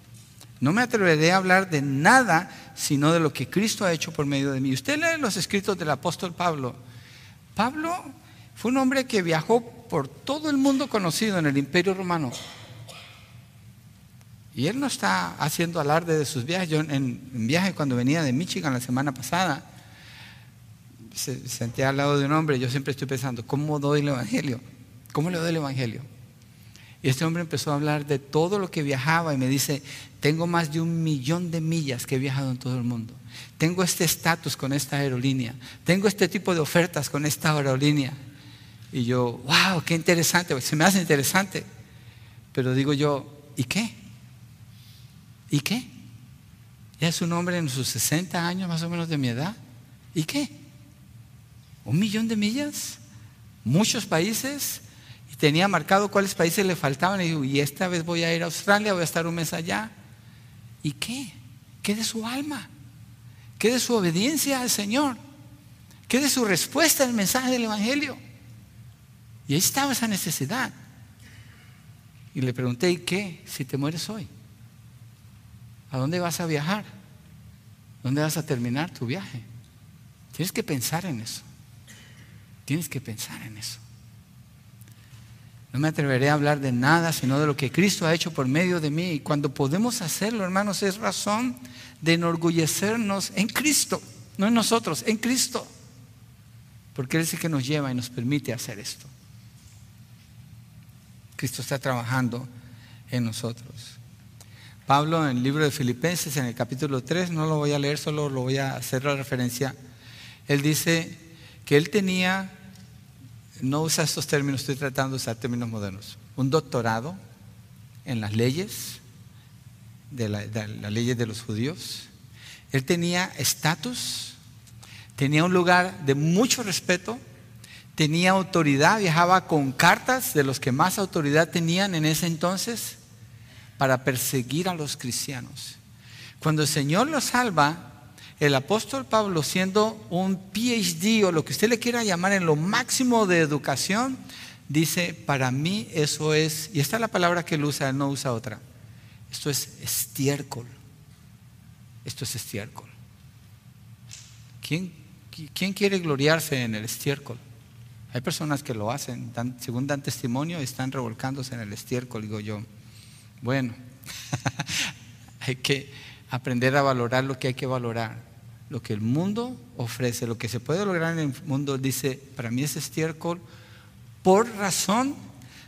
Speaker 1: No me atreveré a hablar de nada sino de lo que Cristo ha hecho por medio de mí. Usted lee los escritos del apóstol Pablo. Pablo fue un hombre que viajó por todo el mundo conocido en el imperio romano. Y él no está haciendo alarde de sus viajes. Yo en, viaje cuando venía de Michigan la semana pasada, se, senté al lado de un hombre, yo siempre estoy pensando, ¿cómo doy el Evangelio? ¿Cómo le doy el Evangelio? Y este hombre empezó a hablar de todo lo que viajaba y me dice, tengo más de un millón de millas que he viajado en todo el mundo. Tengo este estatus con esta aerolínea. Tengo este tipo de ofertas con esta aerolínea. Y yo, wow, qué interesante. Se me hace interesante. Pero digo yo, ¿y qué? ¿Y qué? Ya es un hombre en sus 60 años más o menos de mi edad. ¿Y qué? ¿Un millón de millas? ¿Muchos países? tenía marcado cuáles países le faltaban y digo, y esta vez voy a ir a Australia, voy a estar un mes allá. ¿Y qué? ¿Qué de su alma? ¿Qué de su obediencia al Señor? ¿Qué de su respuesta al mensaje del Evangelio? Y ahí estaba esa necesidad. Y le pregunté, ¿y qué si te mueres hoy? ¿A dónde vas a viajar? ¿Dónde vas a terminar tu viaje? Tienes que pensar en eso. Tienes que pensar en eso. No me atreveré a hablar de nada, sino de lo que Cristo ha hecho por medio de mí. Y cuando podemos hacerlo, hermanos, es razón de enorgullecernos en Cristo, no en nosotros, en Cristo. Porque Él es el que nos lleva y nos permite hacer esto. Cristo está trabajando en nosotros. Pablo en el libro de Filipenses, en el capítulo 3, no lo voy a leer, solo lo voy a hacer la referencia. Él dice que él tenía no usa estos términos, estoy tratando de usar términos modernos. Un doctorado en las leyes, de, las leyes de los judíos. Él tenía estatus, tenía un lugar de mucho respeto, tenía autoridad, viajaba con cartas de los que más autoridad tenían en ese entonces para perseguir a los cristianos. Cuando el Señor lo salva, el apóstol Pablo, siendo un PhD o lo que usted le quiera llamar en lo máximo de educación, dice, para mí eso es, y esta es la palabra que él usa, él no usa otra, esto es estiércol. Esto es estiércol. ¿Quién, ¿Quién quiere gloriarse en el estiércol? Hay personas que lo hacen, según dan testimonio, están revolcándose en el estiércol, digo yo. Bueno, hay que aprender a valorar lo que hay que valorar lo que el mundo ofrece, lo que se puede lograr en el mundo, dice, para mí es estiércol, por razón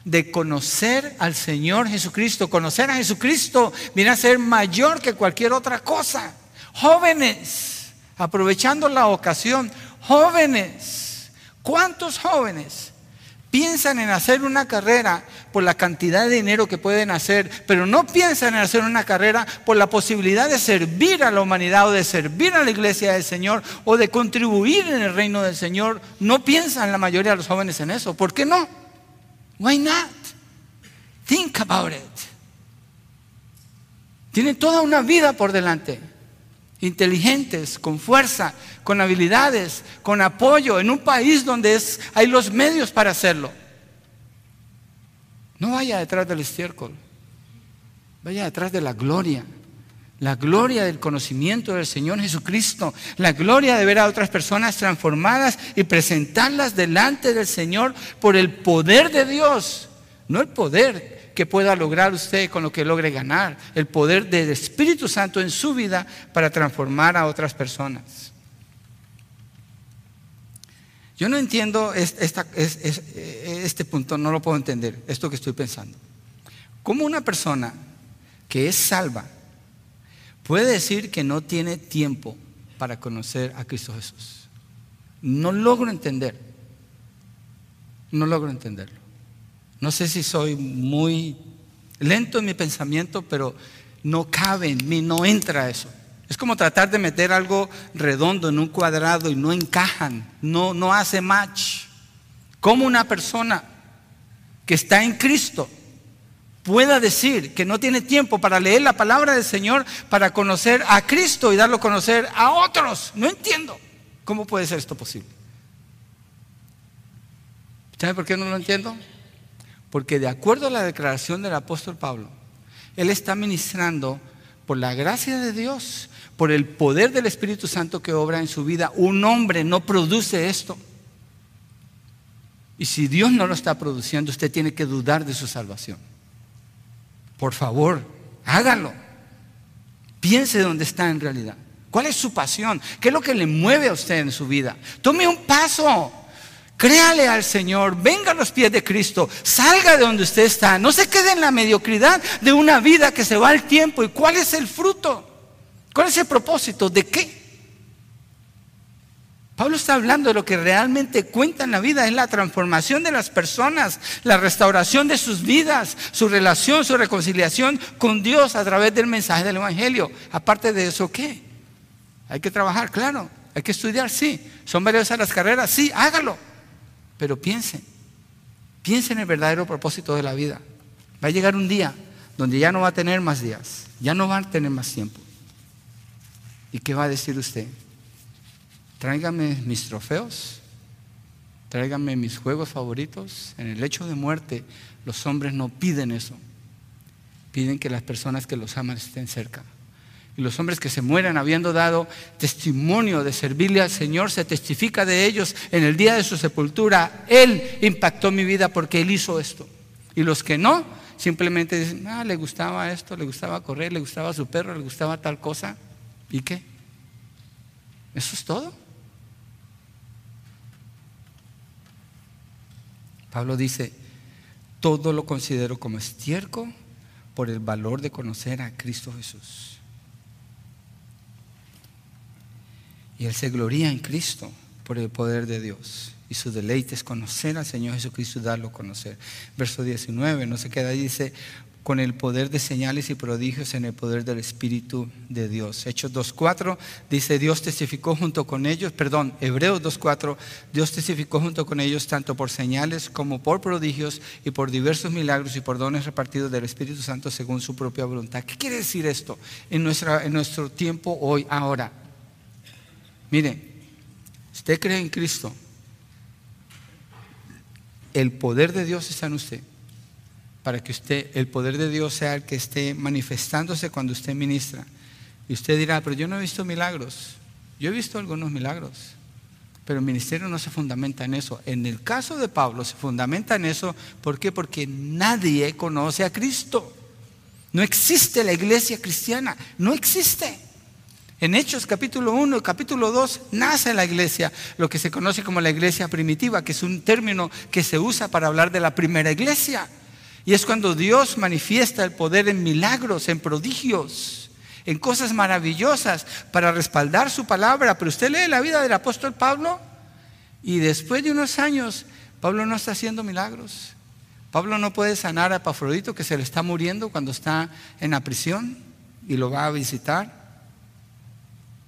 Speaker 1: de conocer al Señor Jesucristo. Conocer a Jesucristo viene a ser mayor que cualquier otra cosa. Jóvenes, aprovechando la ocasión, jóvenes, ¿cuántos jóvenes piensan en hacer una carrera por la cantidad de dinero que pueden hacer, pero no piensan en hacer una carrera por la posibilidad de servir a la humanidad o de servir a la iglesia del Señor o de contribuir en el reino del Señor. No piensan la mayoría de los jóvenes en eso. ¿Por qué no? Why not? Think about it. Tienen toda una vida por delante inteligentes, con fuerza, con habilidades, con apoyo, en un país donde es, hay los medios para hacerlo. No vaya detrás del estiércol, vaya detrás de la gloria, la gloria del conocimiento del Señor Jesucristo, la gloria de ver a otras personas transformadas y presentarlas delante del Señor por el poder de Dios, no el poder que pueda lograr usted con lo que logre ganar, el poder del Espíritu Santo en su vida para transformar a otras personas. Yo no entiendo este punto, no lo puedo entender, esto que estoy pensando. ¿Cómo una persona que es salva puede decir que no tiene tiempo para conocer a Cristo Jesús? No logro entender, no logro entenderlo. No sé si soy muy lento en mi pensamiento, pero no cabe en mí, no entra eso. Es como tratar de meter algo redondo en un cuadrado y no encajan, no, no hace match. ¿Cómo una persona que está en Cristo pueda decir que no tiene tiempo para leer la palabra del Señor, para conocer a Cristo y darlo a conocer a otros? No entiendo. ¿Cómo puede ser esto posible? ¿Sabe por qué no lo entiendo? Porque de acuerdo a la declaración del apóstol Pablo, él está ministrando por la gracia de Dios, por el poder del Espíritu Santo que obra en su vida. Un hombre no produce esto. Y si Dios no lo está produciendo, usted tiene que dudar de su salvación. Por favor, hágalo. Piense dónde está en realidad. ¿Cuál es su pasión? ¿Qué es lo que le mueve a usted en su vida? Tome un paso. Créale al Señor, venga a los pies de Cristo, salga de donde usted está, no se quede en la mediocridad de una vida que se va al tiempo. ¿Y cuál es el fruto? ¿Cuál es el propósito? ¿De qué? Pablo está hablando de lo que realmente cuenta en la vida, es la transformación de las personas, la restauración de sus vidas, su relación, su reconciliación con Dios a través del mensaje del Evangelio. Aparte de eso, ¿qué? Hay que trabajar, claro. Hay que estudiar, sí. ¿Son valiosas las carreras? Sí, hágalo. Pero piensen, piensen en el verdadero propósito de la vida. Va a llegar un día donde ya no va a tener más días, ya no va a tener más tiempo. ¿Y qué va a decir usted? Tráigame mis trofeos, tráigame mis juegos favoritos. En el hecho de muerte, los hombres no piden eso. Piden que las personas que los aman estén cerca. Y los hombres que se mueran habiendo dado testimonio de servirle al Señor, se testifica de ellos en el día de su sepultura. Él impactó mi vida porque Él hizo esto. Y los que no, simplemente dicen, ah, le gustaba esto, le gustaba correr, le gustaba su perro, le gustaba tal cosa. ¿Y qué? ¿Eso es todo? Pablo dice, todo lo considero como estiércol por el valor de conocer a Cristo Jesús. Y él se gloría en Cristo por el poder de Dios. Y su deleite es conocer al Señor Jesucristo y darlo a conocer. Verso 19, no se queda ahí, dice, con el poder de señales y prodigios en el poder del Espíritu de Dios. Hechos 2.4 dice, Dios testificó junto con ellos, perdón, Hebreos 2.4, Dios testificó junto con ellos tanto por señales como por prodigios y por diversos milagros y por dones repartidos del Espíritu Santo según su propia voluntad. ¿Qué quiere decir esto en, nuestra, en nuestro tiempo hoy, ahora? Mire, usted cree en Cristo, el poder de Dios está en usted, para que usted, el poder de Dios sea el que esté manifestándose cuando usted ministra. Y usted dirá, pero yo no he visto milagros. Yo he visto algunos milagros, pero el ministerio no se fundamenta en eso. En el caso de Pablo se fundamenta en eso. ¿Por qué? Porque nadie conoce a Cristo. No existe la iglesia cristiana, no existe. En Hechos capítulo 1 y capítulo 2 nace la iglesia, lo que se conoce como la iglesia primitiva, que es un término que se usa para hablar de la primera iglesia. Y es cuando Dios manifiesta el poder en milagros, en prodigios, en cosas maravillosas para respaldar su palabra. Pero usted lee la vida del apóstol Pablo y después de unos años, Pablo no está haciendo milagros. Pablo no puede sanar a Pafrodito que se le está muriendo cuando está en la prisión y lo va a visitar.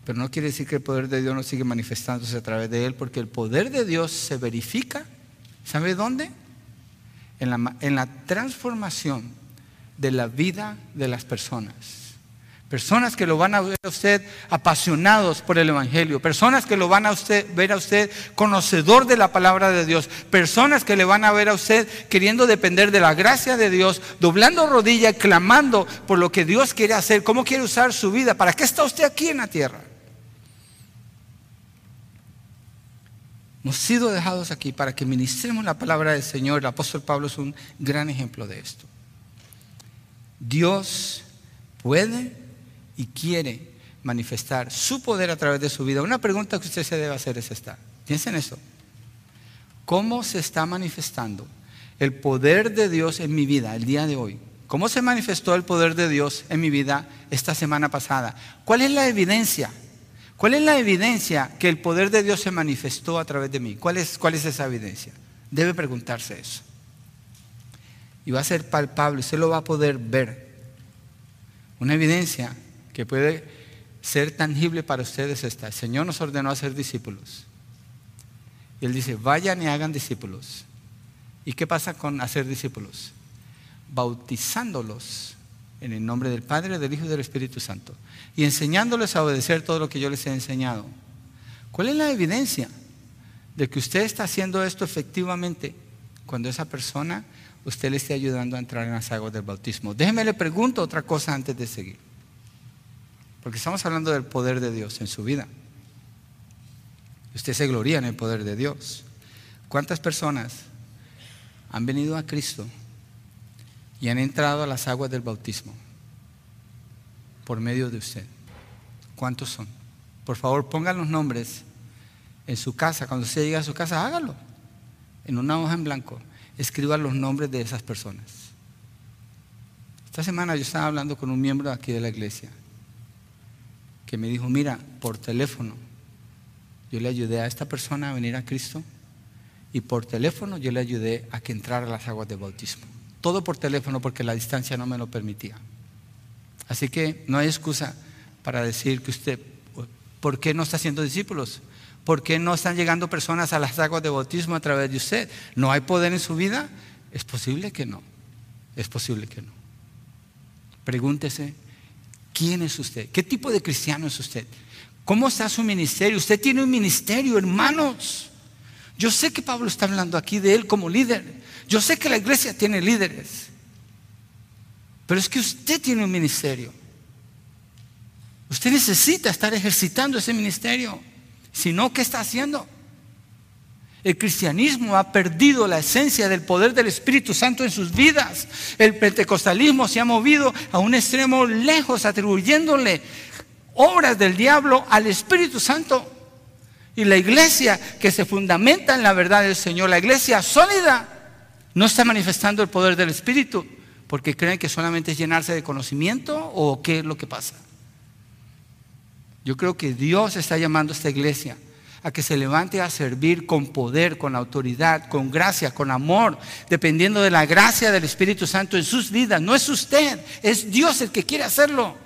Speaker 1: Pero no quiere decir que el poder de Dios no sigue manifestándose a través de él, porque el poder de Dios se verifica, ¿sabe dónde? En la, en la transformación de la vida de las personas. Personas que lo van a ver a usted apasionados por el Evangelio. Personas que lo van a usted, ver a usted conocedor de la palabra de Dios. Personas que le van a ver a usted queriendo depender de la gracia de Dios, doblando rodilla y clamando por lo que Dios quiere hacer. ¿Cómo quiere usar su vida? ¿Para qué está usted aquí en la tierra? Hemos sido dejados aquí para que ministremos la palabra del Señor. El apóstol Pablo es un gran ejemplo de esto. Dios puede y quiere manifestar su poder a través de su vida. Una pregunta que usted se debe hacer es esta. Piensen en eso. ¿Cómo se está manifestando el poder de Dios en mi vida el día de hoy? ¿Cómo se manifestó el poder de Dios en mi vida esta semana pasada? ¿Cuál es la evidencia? ¿Cuál es la evidencia que el poder de Dios se manifestó a través de mí? ¿Cuál es, cuál es esa evidencia? Debe preguntarse eso. Y va a ser palpable, usted lo va a poder ver. Una evidencia que puede ser tangible para ustedes esta. El Señor nos ordenó a ser discípulos. Él dice, vayan y hagan discípulos. ¿Y qué pasa con hacer discípulos? Bautizándolos en el nombre del Padre, del Hijo y del Espíritu Santo. Y enseñándoles a obedecer todo lo que yo les he enseñado. ¿Cuál es la evidencia de que usted está haciendo esto efectivamente cuando esa persona usted le esté ayudando a entrar en las aguas del bautismo? Déjeme le pregunto otra cosa antes de seguir. Porque estamos hablando del poder de Dios en su vida. Usted se gloria en el poder de Dios. ¿Cuántas personas han venido a Cristo y han entrado a las aguas del bautismo por medio de usted? ¿Cuántos son? Por favor, pongan los nombres en su casa. Cuando usted llegue a su casa, hágalo. En una hoja en blanco, escriba los nombres de esas personas. Esta semana yo estaba hablando con un miembro aquí de la iglesia que me dijo, mira, por teléfono, yo le ayudé a esta persona a venir a Cristo y por teléfono yo le ayudé a que entrara a las aguas de bautismo. Todo por teléfono porque la distancia no me lo permitía. Así que no hay excusa para decir que usted, ¿por qué no está haciendo discípulos? ¿Por qué no están llegando personas a las aguas de bautismo a través de usted? ¿No hay poder en su vida? Es posible que no. Es posible que no. Pregúntese ¿Quién es usted? ¿Qué tipo de cristiano es usted? ¿Cómo está su ministerio? Usted tiene un ministerio, hermanos. Yo sé que Pablo está hablando aquí de él como líder. Yo sé que la iglesia tiene líderes. Pero es que usted tiene un ministerio. Usted necesita estar ejercitando ese ministerio. Si no, ¿qué está haciendo? El cristianismo ha perdido la esencia del poder del Espíritu Santo en sus vidas. El pentecostalismo se ha movido a un extremo lejos, atribuyéndole obras del diablo al Espíritu Santo. Y la iglesia que se fundamenta en la verdad del Señor, la iglesia sólida, no está manifestando el poder del Espíritu porque creen que solamente es llenarse de conocimiento o qué es lo que pasa. Yo creo que Dios está llamando a esta iglesia a que se levante a servir con poder, con autoridad, con gracia, con amor, dependiendo de la gracia del Espíritu Santo en sus vidas. No es usted, es Dios el que quiere hacerlo.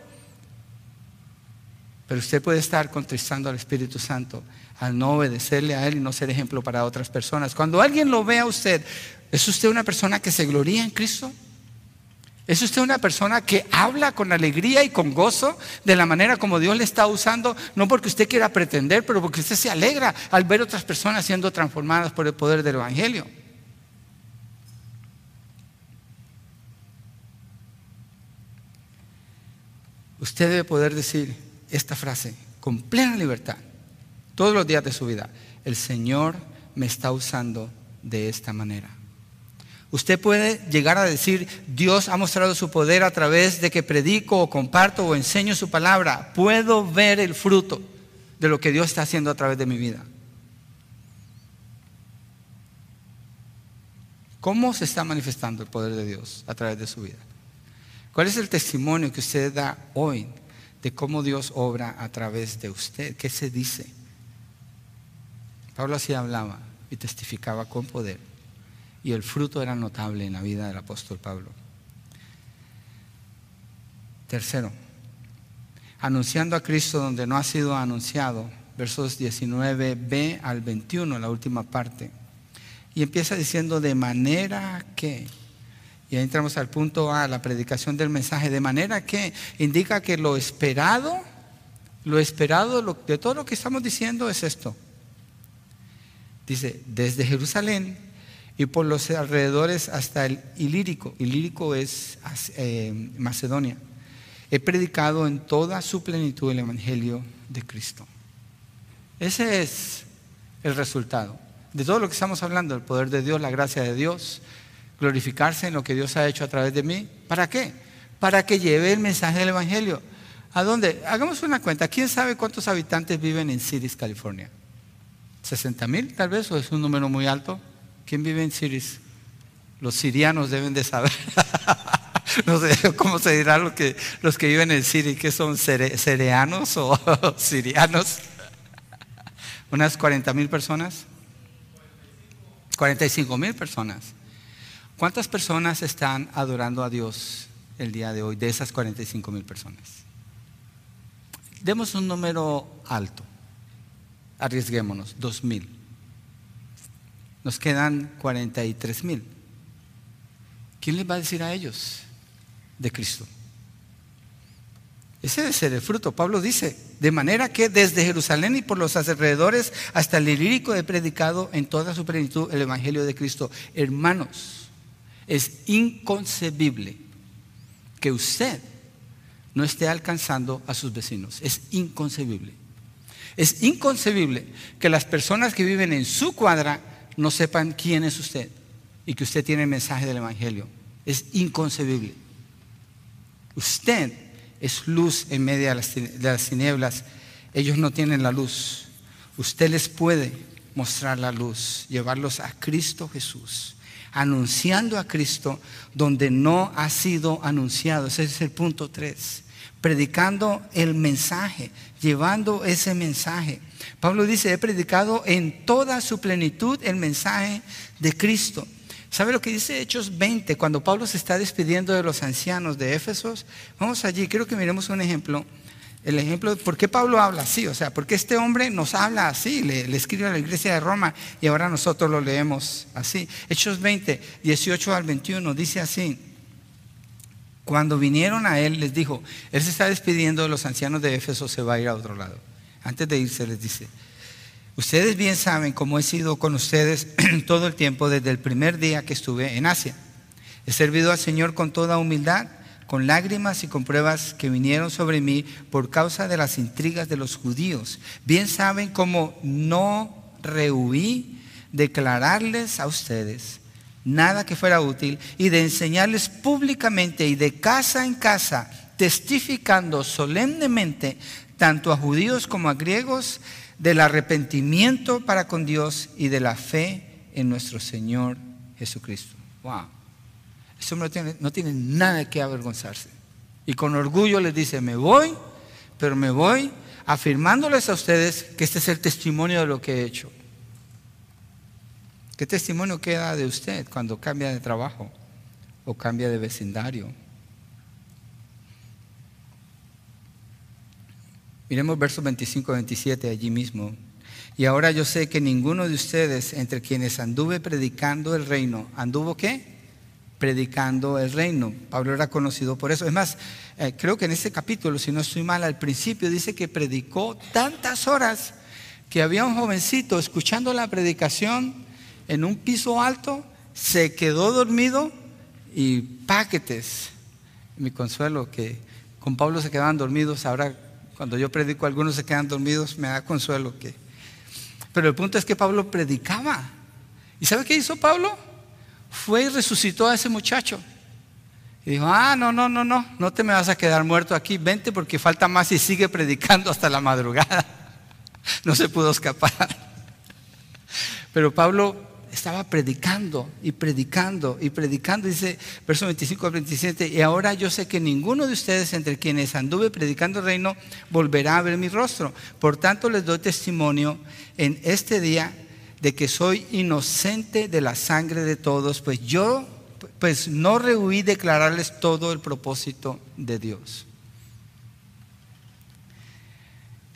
Speaker 1: Pero usted puede estar contristando al Espíritu Santo al no obedecerle a Él y no ser ejemplo para otras personas. Cuando alguien lo ve a usted, ¿es usted una persona que se gloría en Cristo? ¿Es usted una persona que habla con alegría y con gozo de la manera como Dios le está usando? No porque usted quiera pretender, pero porque usted se alegra al ver otras personas siendo transformadas por el poder del Evangelio. Usted debe poder decir esta frase con plena libertad todos los días de su vida. El Señor me está usando de esta manera. Usted puede llegar a decir, Dios ha mostrado su poder a través de que predico o comparto o enseño su palabra. Puedo ver el fruto de lo que Dios está haciendo a través de mi vida. ¿Cómo se está manifestando el poder de Dios a través de su vida? ¿Cuál es el testimonio que usted da hoy de cómo Dios obra a través de usted? ¿Qué se dice? Pablo así hablaba y testificaba con poder y el fruto era notable en la vida del apóstol Pablo. Tercero, anunciando a Cristo donde no ha sido anunciado, versos 19b al 21, la última parte. Y empieza diciendo de manera que, y ahí entramos al punto A, la predicación del mensaje, de manera que indica que lo esperado, lo esperado de todo lo que estamos diciendo es esto. Dice, desde Jerusalén y por los alrededores hasta el Ilírico. Ilírico es eh, Macedonia. He predicado en toda su plenitud el Evangelio de Cristo. Ese es el resultado de todo lo que estamos hablando, el poder de Dios, la gracia de Dios, glorificarse en lo que Dios ha hecho a través de mí. ¿Para qué? Para que lleve el mensaje del Evangelio. ¿A dónde? Hagamos una cuenta. ¿Quién sabe cuántos habitantes viven en Cities, California? ¿60 mil tal vez o es un número muy alto? ¿Quién vive en Siris? Los sirianos deben de saber. no sé cómo se dirá lo que, los que viven en Siria, que son cereanos o sirianos. Unas 40 mil personas. 45 mil personas. ¿Cuántas personas están adorando a Dios el día de hoy de esas 45 mil personas? Demos un número alto. Arriesguémonos, 2 mil. Nos quedan 43 mil. ¿Quién les va a decir a ellos de Cristo? Ese debe ser el fruto. Pablo dice, de manera que desde Jerusalén y por los alrededores hasta el ilírico he predicado en toda su plenitud el Evangelio de Cristo. Hermanos, es inconcebible que usted no esté alcanzando a sus vecinos. Es inconcebible. Es inconcebible que las personas que viven en su cuadra no sepan quién es usted y que usted tiene el mensaje del Evangelio. Es inconcebible. Usted es luz en medio de las tinieblas. Ellos no tienen la luz. Usted les puede mostrar la luz, llevarlos a Cristo Jesús, anunciando a Cristo donde no ha sido anunciado. Ese es el punto 3. Predicando el mensaje, llevando ese mensaje. Pablo dice, he predicado en toda su plenitud el mensaje de Cristo. ¿Sabe lo que dice Hechos 20 cuando Pablo se está despidiendo de los ancianos de Éfesos? Vamos allí, creo que miremos un ejemplo. El ejemplo de por qué Pablo habla así, o sea, por qué este hombre nos habla así, le, escribe a la iglesia de Roma y ahora nosotros lo leemos así. Hechos 20, 18 al 21, dice así. Cuando vinieron a él, les dijo, él se está despidiendo de los ancianos de Éfeso, se va a ir a otro lado. Antes de irse les dice, Ustedes bien saben cómo he sido con ustedes todo el tiempo desde el primer día que estuve en Asia. He servido al Señor con toda humildad, con lágrimas y con pruebas que vinieron sobre mí por causa de las intrigas de los judíos. Bien saben cómo no rehuí declararles a ustedes nada que fuera útil y de enseñarles públicamente y de casa en casa, testificando solemnemente tanto a judíos como a griegos del arrepentimiento para con Dios y de la fe en nuestro Señor Jesucristo. Wow. Eso no tiene, no tiene nada que avergonzarse. Y con orgullo les dice, me voy, pero me voy afirmándoles a ustedes que este es el testimonio de lo que he hecho. ¿Qué testimonio queda de usted cuando cambia de trabajo o cambia de vecindario? Miremos versos 25 y 27 allí mismo. Y ahora yo sé que ninguno de ustedes, entre quienes anduve predicando el reino, ¿anduvo qué? Predicando el reino. Pablo era conocido por eso. Es más, eh, creo que en este capítulo, si no estoy mal, al principio dice que predicó tantas horas que había un jovencito escuchando la predicación en un piso alto, se quedó dormido y paquetes. Mi consuelo que con Pablo se quedaban dormidos, ahora cuando yo predico, algunos se quedan dormidos, me da consuelo que... Pero el punto es que Pablo predicaba. ¿Y sabe qué hizo Pablo? Fue y resucitó a ese muchacho. Y dijo, ah, no, no, no, no, no te me vas a quedar muerto aquí, vente porque falta más y sigue predicando hasta la madrugada. No se pudo escapar. Pero Pablo estaba predicando y predicando y predicando, dice verso 25 al 27, y ahora yo sé que ninguno de ustedes entre quienes anduve predicando el reino volverá a ver mi rostro. Por tanto les doy testimonio en este día de que soy inocente de la sangre de todos, pues yo pues no rehuí declararles todo el propósito de Dios.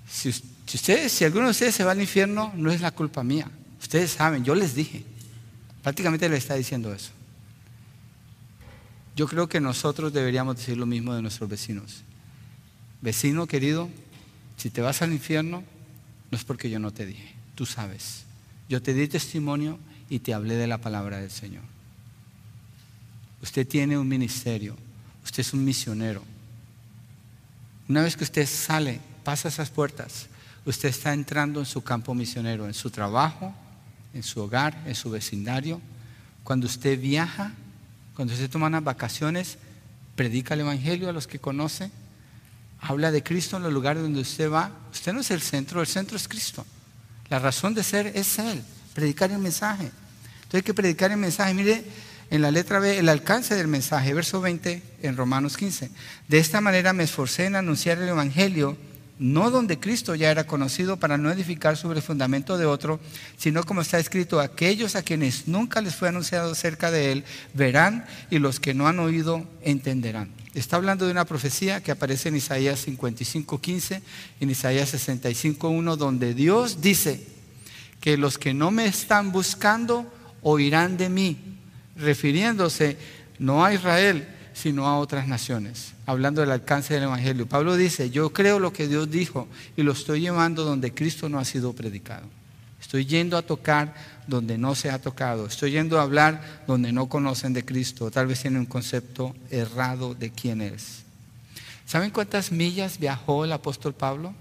Speaker 1: Si, ustedes, si alguno de ustedes se va al infierno, no es la culpa mía. Ustedes saben, yo les dije. Prácticamente le está diciendo eso. Yo creo que nosotros deberíamos decir lo mismo de nuestros vecinos. Vecino querido, si te vas al infierno, no es porque yo no te dije, tú sabes. Yo te di testimonio y te hablé de la palabra del Señor. Usted tiene un ministerio, usted es un misionero. Una vez que usted sale, pasa esas puertas, usted está entrando en su campo misionero, en su trabajo, en su hogar, en su vecindario. Cuando usted viaja, cuando usted toma unas vacaciones, predica el Evangelio a los que conoce, habla de Cristo en los lugares donde usted va. Usted no es el centro, el centro es Cristo. La razón de ser es Él, predicar el mensaje. Entonces hay que predicar el mensaje. Mire, en la letra B, el alcance del mensaje, verso 20 en Romanos 15. De esta manera me esforcé en anunciar el Evangelio no donde Cristo ya era conocido para no edificar sobre el fundamento de otro, sino como está escrito, aquellos a quienes nunca les fue anunciado cerca de él verán y los que no han oído entenderán. Está hablando de una profecía que aparece en Isaías 55:15, en Isaías 65:1, donde Dios dice que los que no me están buscando oirán de mí, refiriéndose no a Israel, sino a otras naciones, hablando del alcance del Evangelio. Pablo dice, yo creo lo que Dios dijo y lo estoy llevando donde Cristo no ha sido predicado. Estoy yendo a tocar donde no se ha tocado. Estoy yendo a hablar donde no conocen de Cristo. Tal vez tienen un concepto errado de quién es. ¿Saben cuántas millas viajó el apóstol Pablo?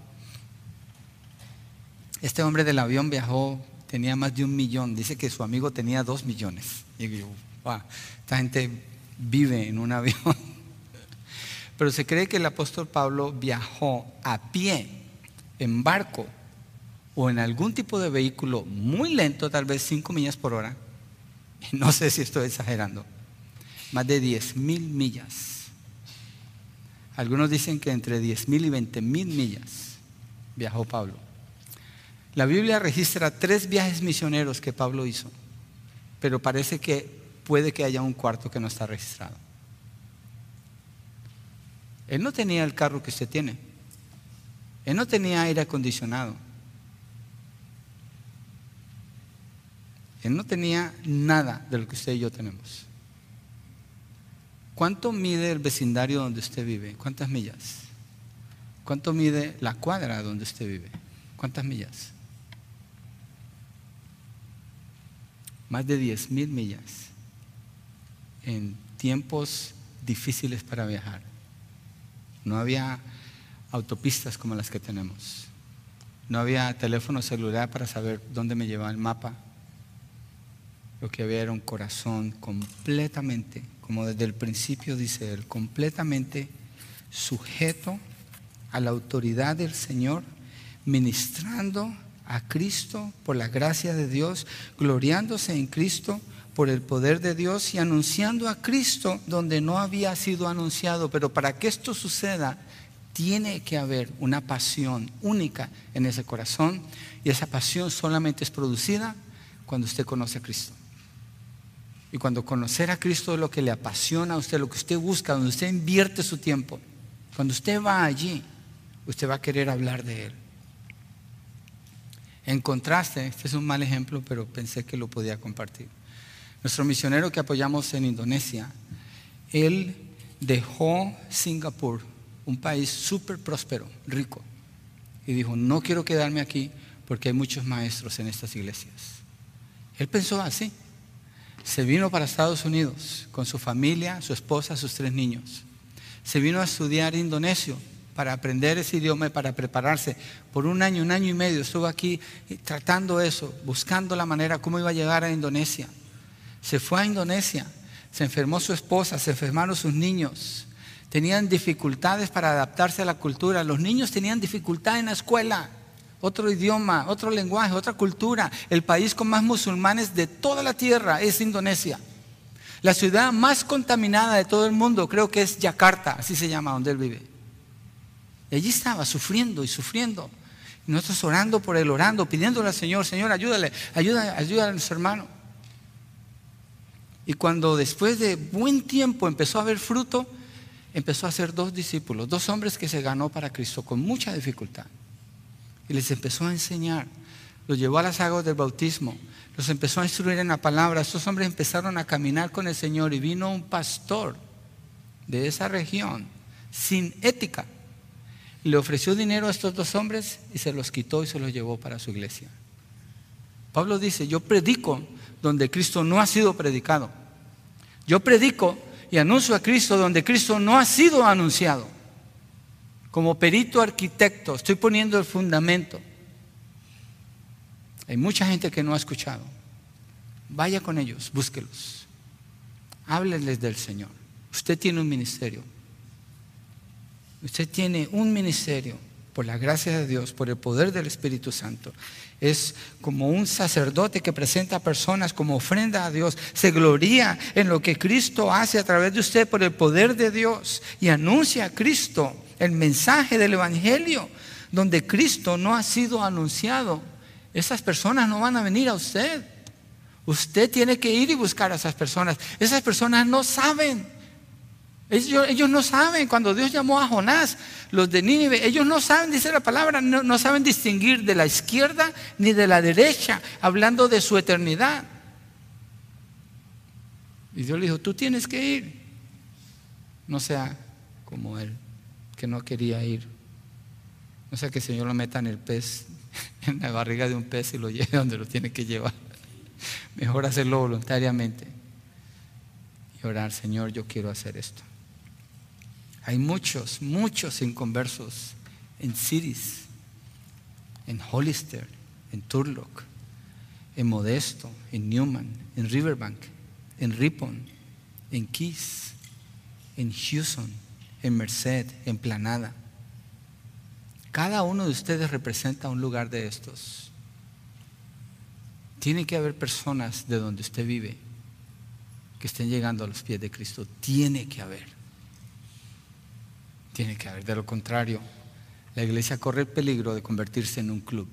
Speaker 1: Este hombre del avión viajó, tenía más de un millón. Dice que su amigo tenía dos millones. Y yo, wow, esta gente vive en un avión. Pero se cree que el apóstol Pablo viajó a pie, en barco o en algún tipo de vehículo muy lento, tal vez 5 millas por hora. No sé si estoy exagerando. Más de 10 mil millas. Algunos dicen que entre 10 mil y 20 mil millas viajó Pablo. La Biblia registra tres viajes misioneros que Pablo hizo, pero parece que puede que haya un cuarto que no está registrado. Él no tenía el carro que usted tiene. Él no tenía aire acondicionado. Él no tenía nada de lo que usted y yo tenemos. ¿Cuánto mide el vecindario donde usted vive? ¿Cuántas millas? ¿Cuánto mide la cuadra donde usted vive? ¿Cuántas millas? Más de 10 mil millas en tiempos difíciles para viajar. No había autopistas como las que tenemos. No había teléfono celular para saber dónde me llevaba el mapa. Lo que había era un corazón completamente, como desde el principio dice él, completamente sujeto a la autoridad del Señor, ministrando a Cristo por la gracia de Dios, gloriándose en Cristo por el poder de Dios y anunciando a Cristo donde no había sido anunciado. Pero para que esto suceda, tiene que haber una pasión única en ese corazón y esa pasión solamente es producida cuando usted conoce a Cristo. Y cuando conocer a Cristo es lo que le apasiona a usted, lo que usted busca, donde usted invierte su tiempo, cuando usted va allí, usted va a querer hablar de Él. En contraste, este es un mal ejemplo, pero pensé que lo podía compartir. Nuestro misionero que apoyamos en Indonesia, él dejó Singapur, un país súper próspero, rico, y dijo, no quiero quedarme aquí porque hay muchos maestros en estas iglesias. Él pensó así. Se vino para Estados Unidos con su familia, su esposa, sus tres niños. Se vino a estudiar indonesio para aprender ese idioma y para prepararse. Por un año, un año y medio estuvo aquí tratando eso, buscando la manera cómo iba a llegar a Indonesia. Se fue a Indonesia, se enfermó su esposa, se enfermaron sus niños. Tenían dificultades para adaptarse a la cultura. Los niños tenían dificultad en la escuela. Otro idioma, otro lenguaje, otra cultura. El país con más musulmanes de toda la tierra es Indonesia. La ciudad más contaminada de todo el mundo creo que es Yakarta, así se llama donde él vive. Y allí estaba sufriendo y sufriendo. Y nosotros orando por él, orando, pidiéndole al Señor, Señor, ayúdale, ayuda, ayuda a nuestro hermano. Y cuando después de buen tiempo empezó a haber fruto, empezó a hacer dos discípulos, dos hombres que se ganó para Cristo con mucha dificultad. Y les empezó a enseñar. Los llevó a las aguas del bautismo. Los empezó a instruir en la palabra. Estos hombres empezaron a caminar con el Señor y vino un pastor de esa región sin ética. Le ofreció dinero a estos dos hombres y se los quitó y se los llevó para su iglesia. Pablo dice, yo predico donde Cristo no ha sido predicado. Yo predico y anuncio a Cristo donde Cristo no ha sido anunciado. Como perito arquitecto estoy poniendo el fundamento. Hay mucha gente que no ha escuchado. Vaya con ellos, búsquelos. Háblenles del Señor. Usted tiene un ministerio. Usted tiene un ministerio por la gracia de Dios, por el poder del Espíritu Santo. Es como un sacerdote que presenta a personas como ofrenda a Dios. Se gloria en lo que Cristo hace a través de usted por el poder de Dios y anuncia a Cristo el mensaje del Evangelio donde Cristo no ha sido anunciado. Esas personas no van a venir a usted. Usted tiene que ir y buscar a esas personas. Esas personas no saben. Ellos, no saben, cuando Dios llamó a Jonás, los de Nínive, ellos no saben, dice la palabra, no, no saben distinguir de la izquierda ni de la derecha, hablando de su eternidad. Y Dios le dijo, tú tienes que ir. No sea como él, que no quería ir. No sea que el Señor lo meta en el pez, en la barriga de un pez y lo lleve donde lo tiene que llevar. Mejor hacerlo voluntariamente y orar, Señor, yo quiero hacer esto. Hay muchos, muchos inconversos en Cities, en Hollister, en Turlock, en Modesto, en Newman, en Riverbank, en Ripon, en Keys, en Houston, en Merced, en Planada. Cada uno de ustedes representa un lugar de estos. Tiene que haber personas de donde usted vive que estén llegando a los pies de Cristo. Tiene que haber. Tiene que haber. De lo contrario, la iglesia corre el peligro de convertirse en un club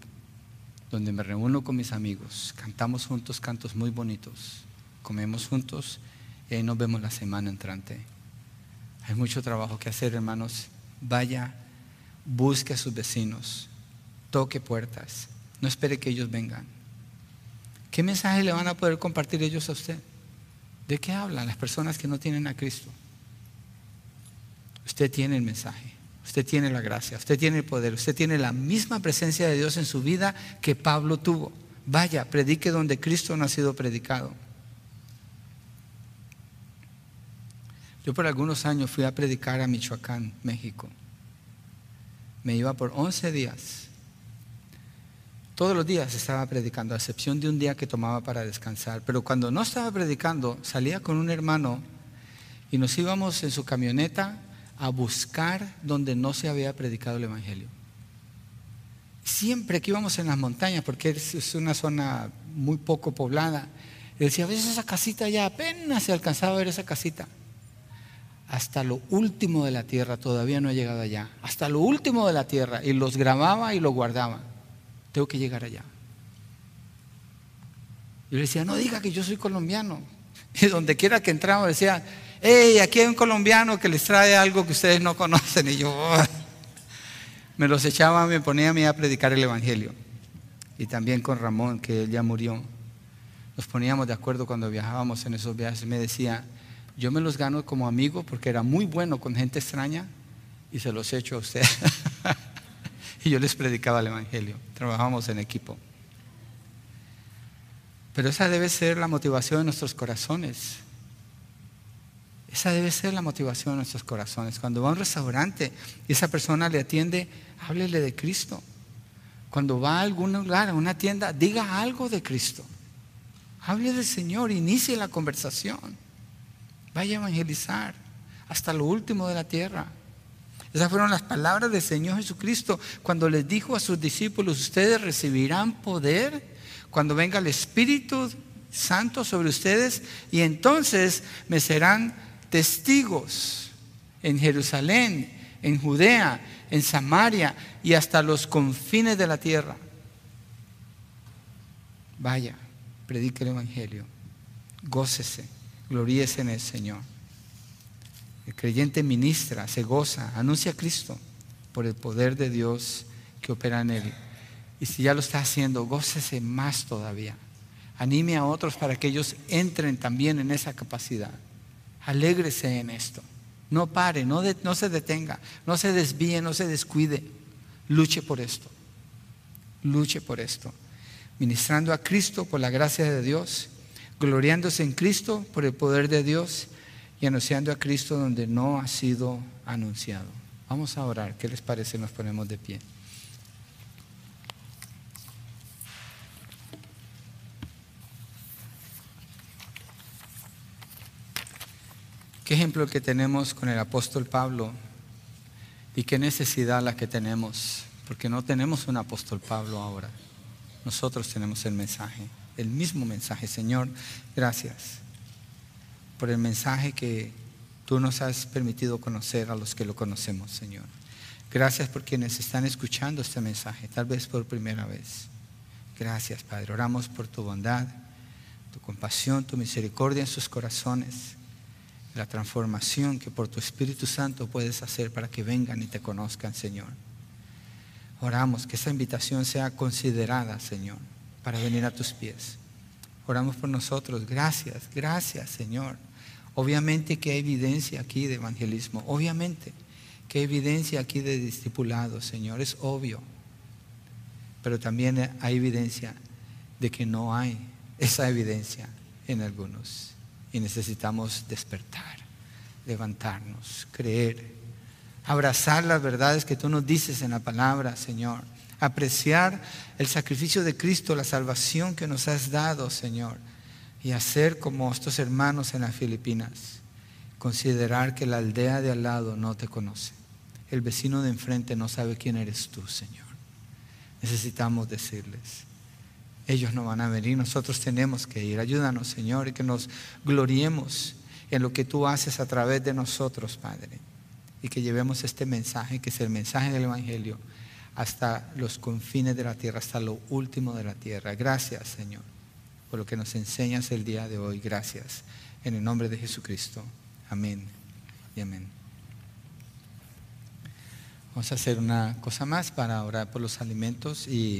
Speaker 1: donde me reúno con mis amigos, cantamos juntos cantos muy bonitos, comemos juntos y ahí nos vemos la semana entrante. Hay mucho trabajo que hacer, hermanos. Vaya, busque a sus vecinos, toque puertas, no espere que ellos vengan. ¿Qué mensaje le van a poder compartir ellos a usted? ¿De qué hablan las personas que no tienen a Cristo? Usted tiene el mensaje, usted tiene la gracia, usted tiene el poder, usted tiene la misma presencia de Dios en su vida que Pablo tuvo. Vaya, predique donde Cristo no ha sido predicado. Yo por algunos años fui a predicar a Michoacán, México. Me iba por 11 días. Todos los días estaba predicando, a excepción de un día que tomaba para descansar. Pero cuando no estaba predicando, salía con un hermano y nos íbamos en su camioneta a buscar donde no se había predicado el Evangelio. Siempre que íbamos en las montañas, porque es una zona muy poco poblada, decía, a veces esa casita ya apenas se alcanzaba a ver esa casita hasta lo último de la tierra, todavía no he llegado allá, hasta lo último de la tierra, y los grababa y los guardaba. Tengo que llegar allá. Yo le decía, no diga que yo soy colombiano. Y donde quiera que entraba decía, hey, aquí hay un colombiano que les trae algo que ustedes no conocen. Y yo me los echaba, me ponía a mí a predicar el Evangelio. Y también con Ramón, que él ya murió. Nos poníamos de acuerdo cuando viajábamos en esos viajes. Me decía, yo me los gano como amigo porque era muy bueno con gente extraña y se los echo a usted. y yo les predicaba el Evangelio. Trabajamos en equipo. Pero esa debe ser la motivación de nuestros corazones. Esa debe ser la motivación de nuestros corazones. Cuando va a un restaurante y esa persona le atiende, háblele de Cristo. Cuando va a algún lugar, a una tienda, diga algo de Cristo. Hable del Señor, inicie la conversación. Vaya a evangelizar hasta lo último de la tierra. Esas fueron las palabras del Señor Jesucristo cuando les dijo a sus discípulos, ustedes recibirán poder cuando venga el Espíritu Santo sobre ustedes y entonces me serán testigos en Jerusalén, en Judea, en Samaria y hasta los confines de la tierra. Vaya, predique el Evangelio, gócese gloríese en el Señor. El creyente ministra, se goza, anuncia a Cristo por el poder de Dios que opera en él. Y si ya lo está haciendo, gócese más todavía. Anime a otros para que ellos entren también en esa capacidad. Alégrese en esto. No pare, no, no se detenga, no se desvíe, no se descuide. Luche por esto. Luche por esto. Ministrando a Cristo por la gracia de Dios gloriándose en Cristo por el poder de Dios y anunciando a Cristo donde no ha sido anunciado. Vamos a orar. ¿Qué les parece? Nos ponemos de pie. Qué ejemplo que tenemos con el apóstol Pablo y qué necesidad la que tenemos, porque no tenemos un apóstol Pablo ahora. Nosotros tenemos el mensaje el mismo mensaje. Señor, gracias por el mensaje que tú nos has permitido conocer a los que lo conocemos, Señor. Gracias por quienes están escuchando este mensaje, tal vez por primera vez. Gracias, Padre. Oramos por tu bondad, tu compasión, tu misericordia en sus corazones, la transformación que por tu Espíritu Santo puedes hacer para que vengan y te conozcan, Señor. Oramos que esa invitación sea considerada, Señor para venir a tus pies. Oramos por nosotros. Gracias, gracias Señor. Obviamente que hay evidencia aquí de evangelismo, obviamente que hay evidencia aquí de discipulado, Señor, es obvio. Pero también hay evidencia de que no hay esa evidencia en algunos. Y necesitamos despertar, levantarnos, creer, abrazar las verdades que tú nos dices en la palabra, Señor. Apreciar el sacrificio de Cristo, la salvación que nos has dado, Señor. Y hacer como estos hermanos en las Filipinas. Considerar que la aldea de al lado no te conoce. El vecino de enfrente no sabe quién eres tú, Señor. Necesitamos decirles, ellos no van a venir, nosotros tenemos que ir. Ayúdanos, Señor, y que nos gloriemos en lo que tú haces a través de nosotros, Padre. Y que llevemos este mensaje, que es el mensaje del Evangelio, hasta los confines de la tierra, hasta lo último de la tierra. Gracias, Señor, por lo que nos enseñas el día de hoy. Gracias. En el nombre de Jesucristo. Amén y amén. Vamos a hacer una cosa más para orar por los alimentos y